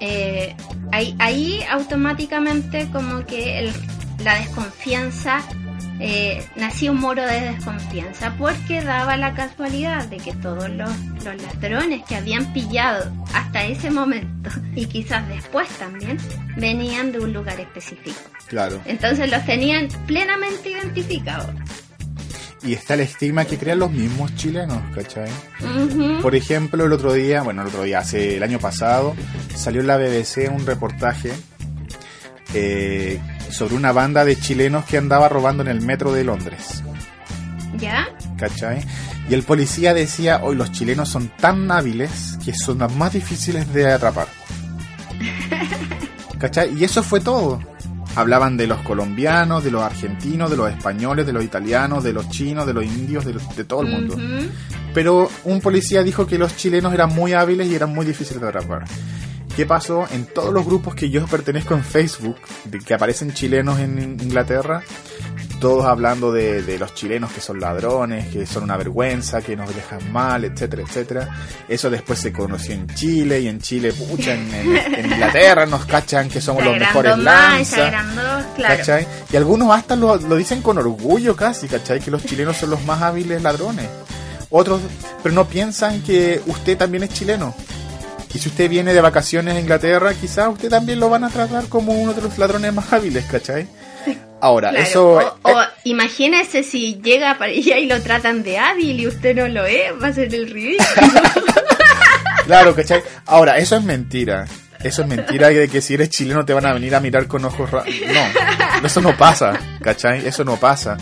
Speaker 2: eh, ahí, automáticamente como que la desconfianza eh, nacía un muro de desconfianza porque daba la casualidad de que todos los, los ladrones que habían pillado hasta ese momento y quizás después también venían de un lugar específico.
Speaker 3: Claro.
Speaker 2: Entonces los tenían plenamente identificados.
Speaker 3: Y está el estigma que crean los mismos chilenos, ¿cachai? Por ejemplo, el otro día, bueno, el otro día, hace el año pasado, salió en la BBC un reportaje eh, sobre una banda de chilenos que andaba robando en el metro de Londres,
Speaker 2: ¿Ya?
Speaker 3: ¿cachai? Y el policía decía, hoy los chilenos son tan hábiles que son los más difíciles de atrapar. ¿Cachai? Y eso fue todo. Hablaban de los colombianos, de los argentinos, de los españoles, de los italianos, de los chinos, de los indios, de, los- de todo el mundo. Pero un policía dijo que los chilenos eran muy hábiles y eran muy difíciles de atrapar. ¿Qué pasó? En todos los grupos que yo pertenezco en Facebook, de que aparecen chilenos en Inglaterra, todos hablando de, de los chilenos que son ladrones, que son una vergüenza, que nos dejan mal, etcétera, etcétera. Eso después se conoció en Chile y en Chile, pucha, en, en- en Inglaterra nos cachan que somos los mejores lanzas.
Speaker 2: claro.
Speaker 3: Y algunos hasta lo, lo dicen con orgullo casi, ¿cachai? Que los chilenos son los más hábiles ladrones. Otros, pero no piensan que usted también es chileno. Y si usted viene de vacaciones a Inglaterra, quizás usted también lo van a tratar como uno de los ladrones más hábiles, ¿cachai? Ahora,
Speaker 2: Claro,
Speaker 3: eso...
Speaker 2: o, o imagínese si llega para allá y lo tratan de hábil y usted no lo es, va a ser el ridículo.
Speaker 3: Claro, ¿cachai? Ahora, eso es mentira. Eso es mentira de que si eres chileno te van a venir a mirar con ojos raros. No, eso no pasa, ¿cachai? Eso no pasa.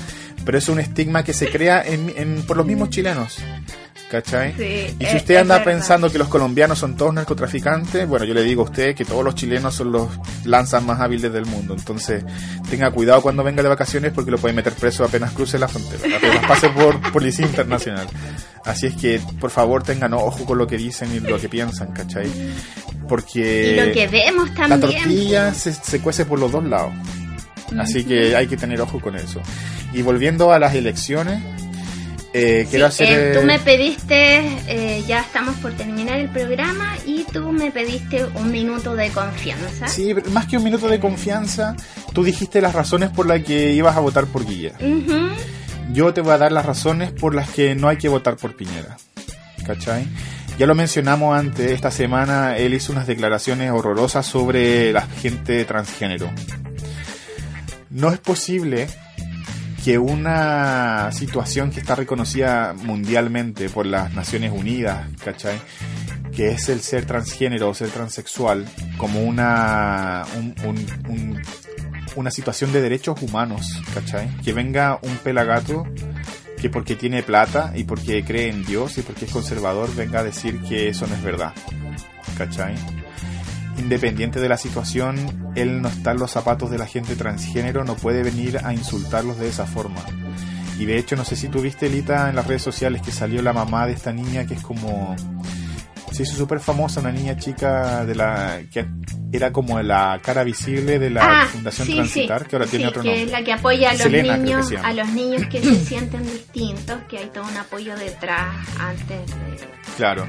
Speaker 3: Pero es un estigma que se crea en, en- por los mismos chilenos, ¿cachai?
Speaker 2: Sí,
Speaker 3: y si usted
Speaker 2: es
Speaker 3: anda pensando que los colombianos son todos narcotraficantes, bueno, yo le digo a usted que todos los chilenos son los lanzas más hábiles del mundo. Entonces, tenga cuidado cuando venga de vacaciones porque lo pueden meter preso apenas cruce la frontera, apenas pase por policía internacional. Así es que, por favor, tengan ojo con lo que dicen y lo que piensan, ¿cachai? Porque
Speaker 2: y lo que vemos
Speaker 3: la tortilla se, se cuece por los dos lados. Así que hay que tener ojo con eso. Y volviendo a las elecciones, eh,
Speaker 2: Sí,
Speaker 3: quiero hacer...
Speaker 2: eh, tú
Speaker 3: eh,
Speaker 2: me pediste, eh, ya estamos por terminar el programa y tú me pediste un minuto de confianza.
Speaker 3: Sí, pero más que un minuto de confianza, tú dijiste las razones por las que ibas a votar por Guilla. Yo te voy a dar las razones por las que no hay que votar por Piñera. ¿Cachai? Ya lo mencionamos antes, esta semana él hizo unas declaraciones horrorosas sobre la gente transgénero. No es posible que una situación que está reconocida mundialmente por las Naciones Unidas, ¿cachai? Que es el ser transgénero o ser transexual, como una, un- un- un- una situación de derechos humanos, ¿cachai? Que venga un pelagato que porque tiene plata y porque cree en Dios y porque es conservador venga a decir que eso no es verdad, ¿cachai? Independiente de la situación, él no está en los zapatos de la gente transgénero, no puede venir a insultarlos de esa forma. Y de hecho, no sé si tuviste, Lita, en las redes sociales que salió la mamá de esta niña que es como... Se hizo súper famosa, una niña chica de la que era como la cara visible de la
Speaker 2: Ah,
Speaker 3: Fundación
Speaker 2: sí,
Speaker 3: Transitar,
Speaker 2: sí.
Speaker 3: que ahora tiene
Speaker 2: Sí,
Speaker 3: otro
Speaker 2: que
Speaker 3: nombre.
Speaker 2: es la que apoya a los
Speaker 3: Selena, que
Speaker 2: niños, a los niños que se sienten distintos, que hay todo un apoyo detrás antes de
Speaker 3: Claro.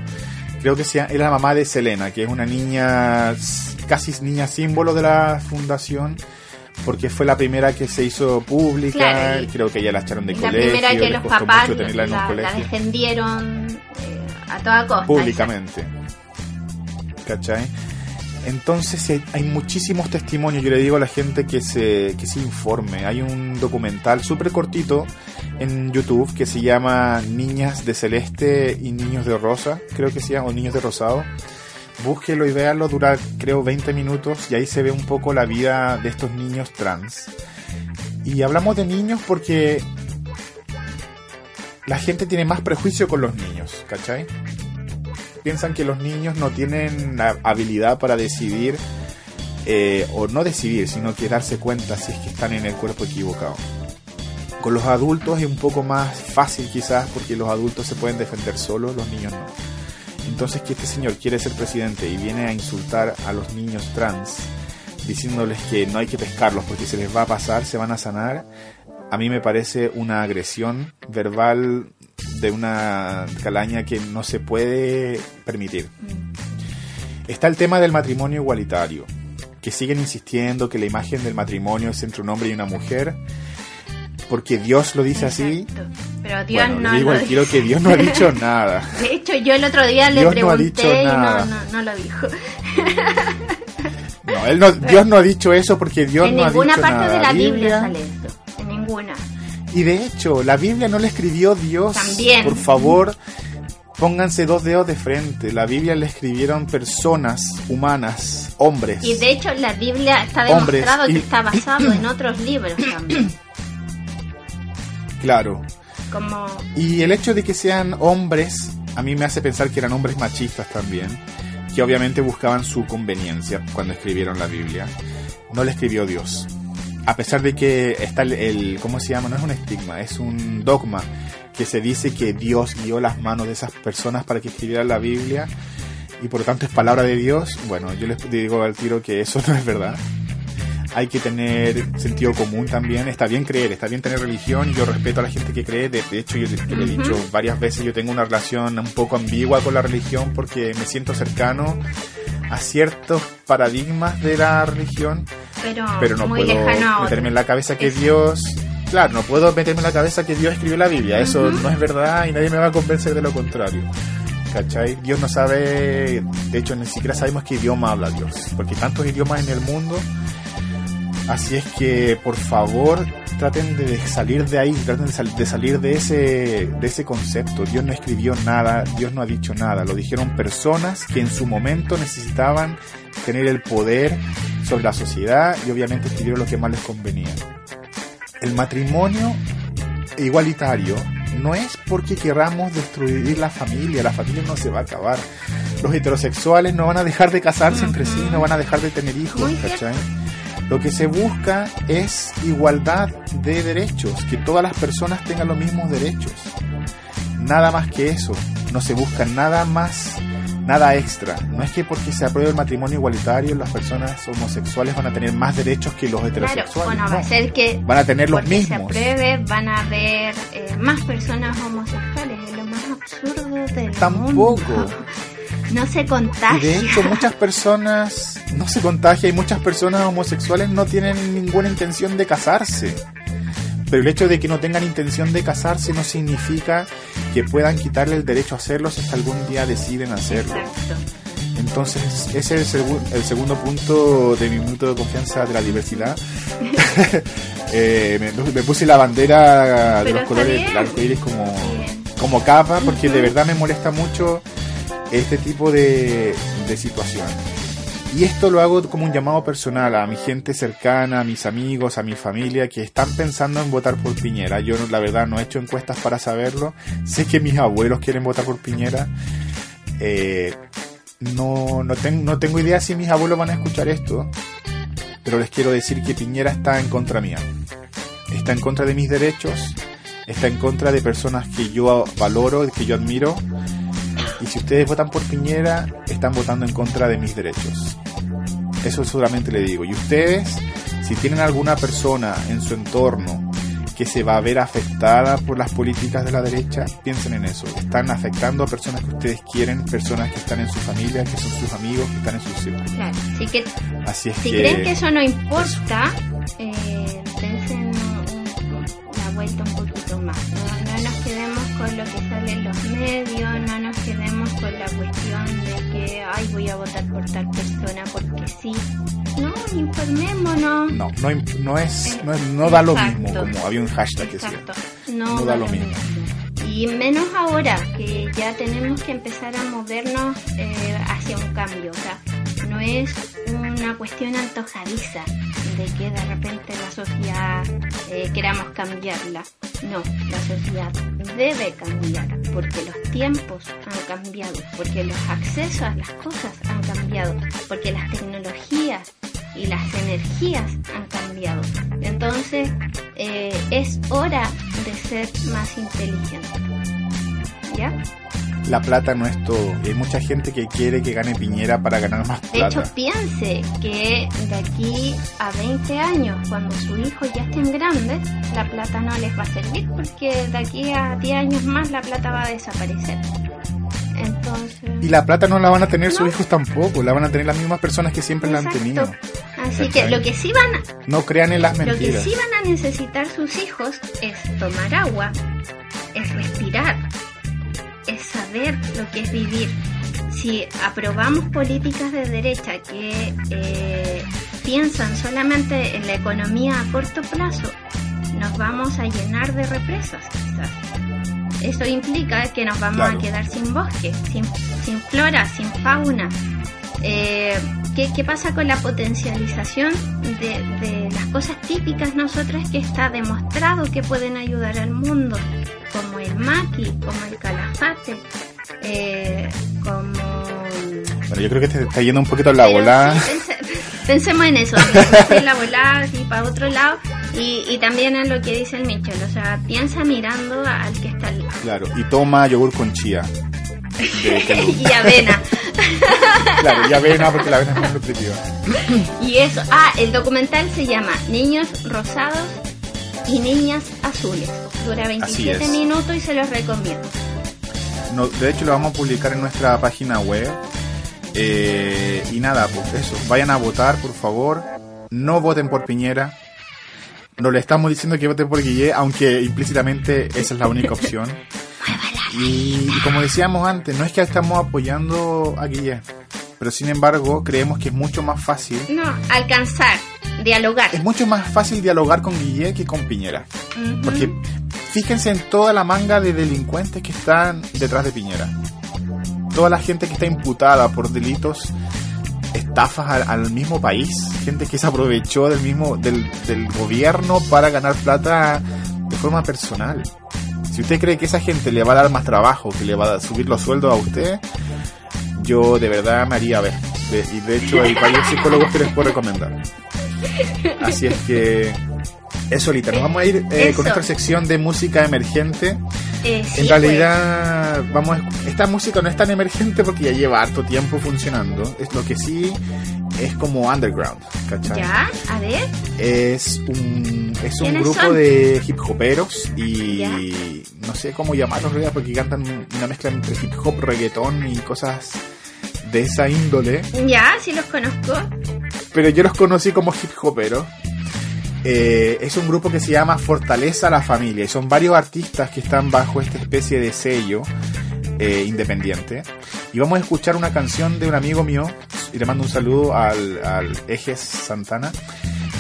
Speaker 3: Creo que sea, era la mamá de Selena, que es una niña, casi niña símbolo de la fundación, porque fue la primera que se hizo pública.
Speaker 2: Claro, y-
Speaker 3: creo que ella la echaron de
Speaker 2: Es la
Speaker 3: colegio.
Speaker 2: primera que los papás la, la
Speaker 3: colegio.
Speaker 2: defendieron eh, a toda costa.
Speaker 3: públicamente. ¿Cachai? Entonces hay, hay muchísimos testimonios. Yo le digo a la gente que se, que se informe. Hay un documental súper cortito en YouTube que se llama Niñas de Celeste y Niños de Rosa, creo que se llama, o Niños de Rosado. Búsquelo y véanlo, dura creo 20 minutos y ahí se ve un poco la vida de estos niños trans. Y hablamos de niños porque la gente tiene más prejuicio con los niños, ¿cachai? Piensan que los niños no tienen la habilidad para decidir, eh, o no decidir, sino que darse cuenta si es que están en el cuerpo equivocado. Con los adultos es un poco más fácil quizás porque los adultos se pueden defender solos, los niños no. Entonces que este señor quiere ser presidente y viene a insultar a los niños trans diciéndoles que no hay que pescarlos porque se les va a pasar, se van a sanar, a mí me parece una agresión verbal de una calaña que no se puede permitir. Está el tema del matrimonio igualitario, que siguen insistiendo que la imagen del matrimonio es entre un hombre y una mujer, porque Dios lo dice así.
Speaker 2: Exacto. Pero Dios
Speaker 3: Bueno,
Speaker 2: no
Speaker 3: le digo al que Dios no ha dicho nada.
Speaker 2: De hecho, yo el otro día le
Speaker 3: Dios no ha
Speaker 2: pregunté
Speaker 3: dicho
Speaker 2: y no, no, no lo dijo.
Speaker 3: No, él no, Dios no ha dicho eso porque Dios
Speaker 2: en
Speaker 3: no ha
Speaker 2: ninguna
Speaker 3: dicho
Speaker 2: parte
Speaker 3: nada.
Speaker 2: de la Biblia sale esto. En ninguna.
Speaker 3: Y de hecho, la Biblia no la escribió Dios.
Speaker 2: También.
Speaker 3: Por favor, pónganse dos dedos de frente. La Biblia la escribieron personas humanas, hombres.
Speaker 2: Y de hecho, la Biblia está
Speaker 3: Hombres,
Speaker 2: demostrado
Speaker 3: y-
Speaker 2: que está basado en otros libros también.
Speaker 3: Claro.
Speaker 2: Como
Speaker 3: Y el hecho de que sean hombres, a mí me hace pensar que eran hombres machistas también, que obviamente buscaban su conveniencia cuando escribieron la Biblia. No la escribió Dios. A pesar de que está el, el- ¿cómo se llama? No es un estigma, es un dogma que se dice que Dios guió las manos de esas personas para que escribieran la Biblia y por lo tanto es palabra de Dios. Bueno, yo les digo al tiro que eso no es verdad. Hay que tener sentido común también. Está bien creer, está bien tener religión. Yo respeto a la gente que cree. De, de hecho, yo, yo le he dicho varias veces, yo tengo una relación un poco ambigua con la religión porque me siento cercano a ciertos paradigmas de la religión,
Speaker 2: pero,
Speaker 3: pero no puedo meterme en la cabeza que. Dios... Claro, no puedo meterme en la cabeza que Dios escribió la Biblia. Eso no es verdad y nadie me va a convencer de lo contrario. ¿Cachai? Dios no sabe, de hecho ni siquiera sabemos qué idioma habla Dios, porque hay tantos idiomas en el mundo. Así es que, por favor, traten de salir de ahí, traten de, sal- de salir de ese, de ese concepto. Dios no escribió nada, Dios no ha dicho nada. Lo dijeron personas que en su momento necesitaban tener el poder sobre la sociedad y obviamente escribieron lo que más les convenía. El matrimonio igualitario no es porque queramos destruir la familia, la familia no se va a acabar. Los heterosexuales no van a dejar de casarse entre sí, no van a dejar de tener hijos. ¿cachai? Lo que se busca es igualdad de derechos, que todas las personas tengan los mismos derechos. Nada más que eso, no se busca nada más, nada extra. No es que porque se apruebe el matrimonio igualitario las personas homosexuales van a tener más derechos que los
Speaker 2: Claro,
Speaker 3: heterosexuales.
Speaker 2: bueno, va a ser que
Speaker 3: Van a tener los
Speaker 2: porque se
Speaker 3: mismos.
Speaker 2: apruebe van a haber eh, más personas homosexuales. Es lo más absurdo del
Speaker 3: Tampoco.
Speaker 2: mundo. No se
Speaker 3: Y
Speaker 2: contagia.
Speaker 3: de hecho muchas personas no se contagia y muchas personas homosexuales no tienen ninguna intención de casarse. Pero el hecho de que no tengan intención de casarse no significa que puedan quitarle el derecho a hacerlo si hasta algún día deciden hacerlo.
Speaker 2: Exacto.
Speaker 3: Entonces, ese es el, segu- el segundo punto de mi minuto de confianza de la diversidad. Eh, me, me puse la bandera de
Speaker 2: Pero
Speaker 3: los colores del como,
Speaker 2: Bien.
Speaker 3: como capa, porque de verdad me molesta mucho este tipo de, de situación. Y esto lo hago como un llamado personal a mi gente cercana, a mis amigos, a mi familia que están pensando en votar por Piñera. Yo la verdad no he hecho encuestas para saberlo. Sé que mis abuelos quieren votar por Piñera. Eh, no, no, ten- no tengo idea si mis abuelos van a escuchar esto, pero les quiero decir que Piñera está en contra mía. Está en contra de mis derechos, está en contra de personas que yo valoro, que yo admiro. Y si ustedes votan por Piñera, están votando en contra de mis derechos. Eso solamente le digo. Y ustedes, si tienen alguna persona en su entorno que se va a ver afectada por las políticas de la derecha, piensen en eso. Están afectando a personas que ustedes quieren, personas que están en su familia, que son sus amigos, que están en su círculo.
Speaker 2: Claro, así que
Speaker 3: Así es
Speaker 2: si
Speaker 3: que...
Speaker 2: creen que eso no importa, eh, dense la vuelta un poquito más. No, no nos quedemos con lo que sale en los medios, no nos con la cuestión de que, ay, voy a votar por tal persona porque sí. No, informémonos.
Speaker 3: No, no, no es, no, es- no da lo
Speaker 2: Exacto.
Speaker 3: mismo, como había un hashtag que decía.
Speaker 2: Exacto. No,
Speaker 3: No da lo mismo.
Speaker 2: Y menos ahora que ya tenemos que empezar a movernos eh, hacia un cambio. O sea, no es una cuestión antojadiza de que de repente la sociedad eh, queramos cambiarla. No, la sociedad debe cambiar porque los tiempos han cambiado, porque los accesos a las cosas han cambiado, porque las tecnologías y las energías han cambiado. Entonces, eh, es hora de ser más inteligente. ¿Ya?
Speaker 3: La plata no es todo. Hay mucha gente que quiere que gane Piñera para ganar más
Speaker 2: De
Speaker 3: plata.
Speaker 2: hecho, piense que de aquí a 20 años, cuando sus hijos ya estén grandes, la plata no les va a servir porque de aquí a 10 años más la plata va a desaparecer. Entonces...
Speaker 3: Y la plata no la van a tener sus
Speaker 2: No.
Speaker 3: hijos tampoco, la van a tener las mismas personas que siempre la han
Speaker 2: Exacto.
Speaker 3: tenido.
Speaker 2: Así que lo que sí van a,
Speaker 3: No crean en las
Speaker 2: Lo que
Speaker 3: mentiras.
Speaker 2: sí van a necesitar sus hijos es tomar agua, es respirar, es saber lo que es vivir. Si aprobamos políticas de derecha que eh, piensan solamente en la economía a corto plazo, nos vamos a llenar de represas quizás. Eso implica que nos vamos
Speaker 3: Claro.
Speaker 2: a quedar sin bosque, sin, sin flora, sin fauna. Eh, ¿qué, qué pasa con la potencialización de, de las cosas típicas nosotras que está demostrado que pueden ayudar al mundo? Como el maqui, como el calafate, eh, como...
Speaker 3: Bueno, yo creo que te está yendo un poquito en la volada.
Speaker 2: sí, pense- pensemos en eso, en la volada, así para otro lado. Y, y también en lo que dice el Michel, o sea, piensa mirando al que está al lado.
Speaker 3: Claro, y toma yogur con chía.
Speaker 2: Y avena.
Speaker 3: claro, y avena porque la avena es muy nutritiva.
Speaker 2: Y eso, ah, el documental se llama Niños Rosados y Niñas Azules. Dura 27
Speaker 3: es.
Speaker 2: minutos y se los recomiendo.
Speaker 3: No, de hecho, lo vamos a publicar en nuestra página web. Eh, y nada, pues eso. Vayan a votar, por favor. No voten por Piñera. No le estamos diciendo que voten por Guille, aunque implícitamente esa es la única opción. Y, y como decíamos antes, no es que estamos apoyando a Guille, pero sin embargo creemos que es mucho más fácil.
Speaker 2: No, alcanzar, dialogar.
Speaker 3: Es mucho más fácil dialogar con Guille que con Piñera. Porque fíjense en toda la manga de delincuentes que están detrás de Piñera. Toda la gente que está imputada por delitos, estafas al, mismo país, gente que se aprovechó del mismo del, del gobierno para ganar plata de forma personal. Si usted cree que esa gente le va a dar más trabajo, que le va a subir los sueldos a usted, yo de verdad me haría ver. Y de hecho hay varios psicólogos que les puedo recomendar. Así es que eso, Lita, nos vamos a ir eh, con nuestra sección de música emergente.
Speaker 2: Eh, sí,
Speaker 3: En realidad, vamos, a- esta música no es tan emergente porque ya lleva harto tiempo funcionando. Es lo que sí es como underground. ¿cachai?
Speaker 2: Ya, a ver.
Speaker 3: Es un, es un
Speaker 2: ¿Quiénes
Speaker 3: grupo
Speaker 2: son?
Speaker 3: de hip hoperos y
Speaker 2: Ya.
Speaker 3: no sé cómo llamarlos en realidad porque cantan una mezcla entre hip hop, reggaetón y cosas de esa índole.
Speaker 2: Ya, sí los conozco.
Speaker 3: pero yo los conocí como hip hoperos. Eh, es un grupo que se llama Fortaleza la Familia y son varios artistas que están bajo esta especie de sello eh, independiente. Y vamos a escuchar una canción de un amigo mío y le mando un saludo al, al Ejes Santana.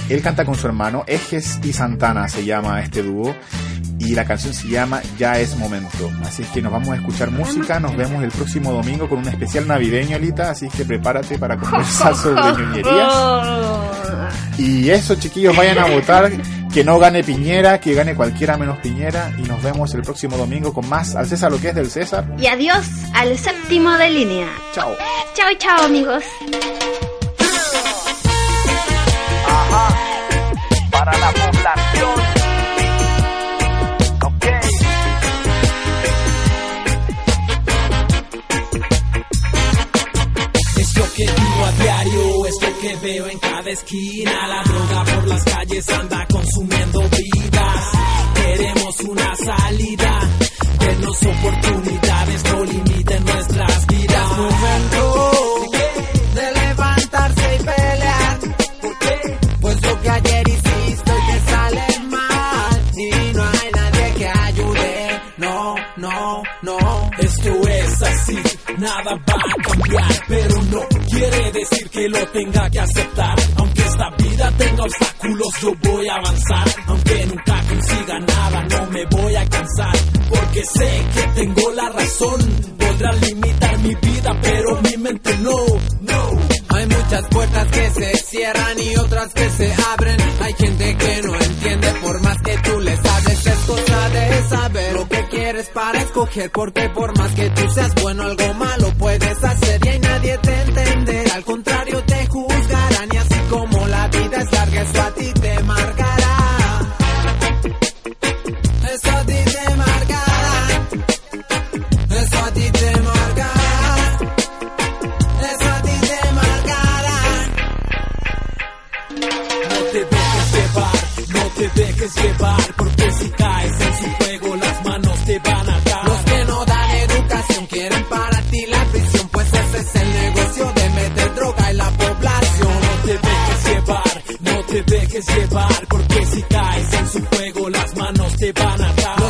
Speaker 3: Él canta con su hermano, Ejes y Santana se llama este dúo. Y la canción se llama Ya es momento. Así es que nos vamos a escuchar música, nos vemos el próximo domingo con un especial navideño, Alita, así que prepárate para conversar sobre ñoñerías. Y eso, chiquillos, vayan a votar, que no gane Piñera, que gane cualquiera menos Piñera y nos vemos el próximo domingo con más al César lo que es del César.
Speaker 2: Y adiós al séptimo de línea.
Speaker 3: Chao.
Speaker 2: Chao, chao, amigos.
Speaker 7: para la población.
Speaker 8: Lo que vivo a diario, es lo que veo en cada esquina. La droga por las calles anda consumiendo vidas. Queremos una salida, denos oportunidades, no limiten nuestras vidas.
Speaker 6: momento de levantarse y pelear. Pues lo que ayer hiciste hoy te sale mal. Y no hay nadie que ayude. No, no, no.
Speaker 8: Esto es así, nada va a cambiar, pero no quiere decir que lo tenga que aceptar. Aunque esta vida tenga obstáculos, yo voy a avanzar. Aunque nunca consiga nada, no me voy a cansar. Porque sé que tengo la razón. Podrán limitar mi vida, pero mi mente no, no.
Speaker 6: Hay muchas puertas que se cierran y otras que se abren. Hay gente que no entiende por más que tú les hables. Es cosa de saber lo que quieres para escoger. Porque por más que tú seas bueno, algo malo
Speaker 8: dejes llevar, porque si caes en su juego las manos te van a dar.
Speaker 6: Los que no dan educación quieren para ti la prisión, pues ese es el negocio de meter droga en la población.
Speaker 8: No te dejes llevar, no te dejes llevar, porque si caes en su juego las manos te van a dar.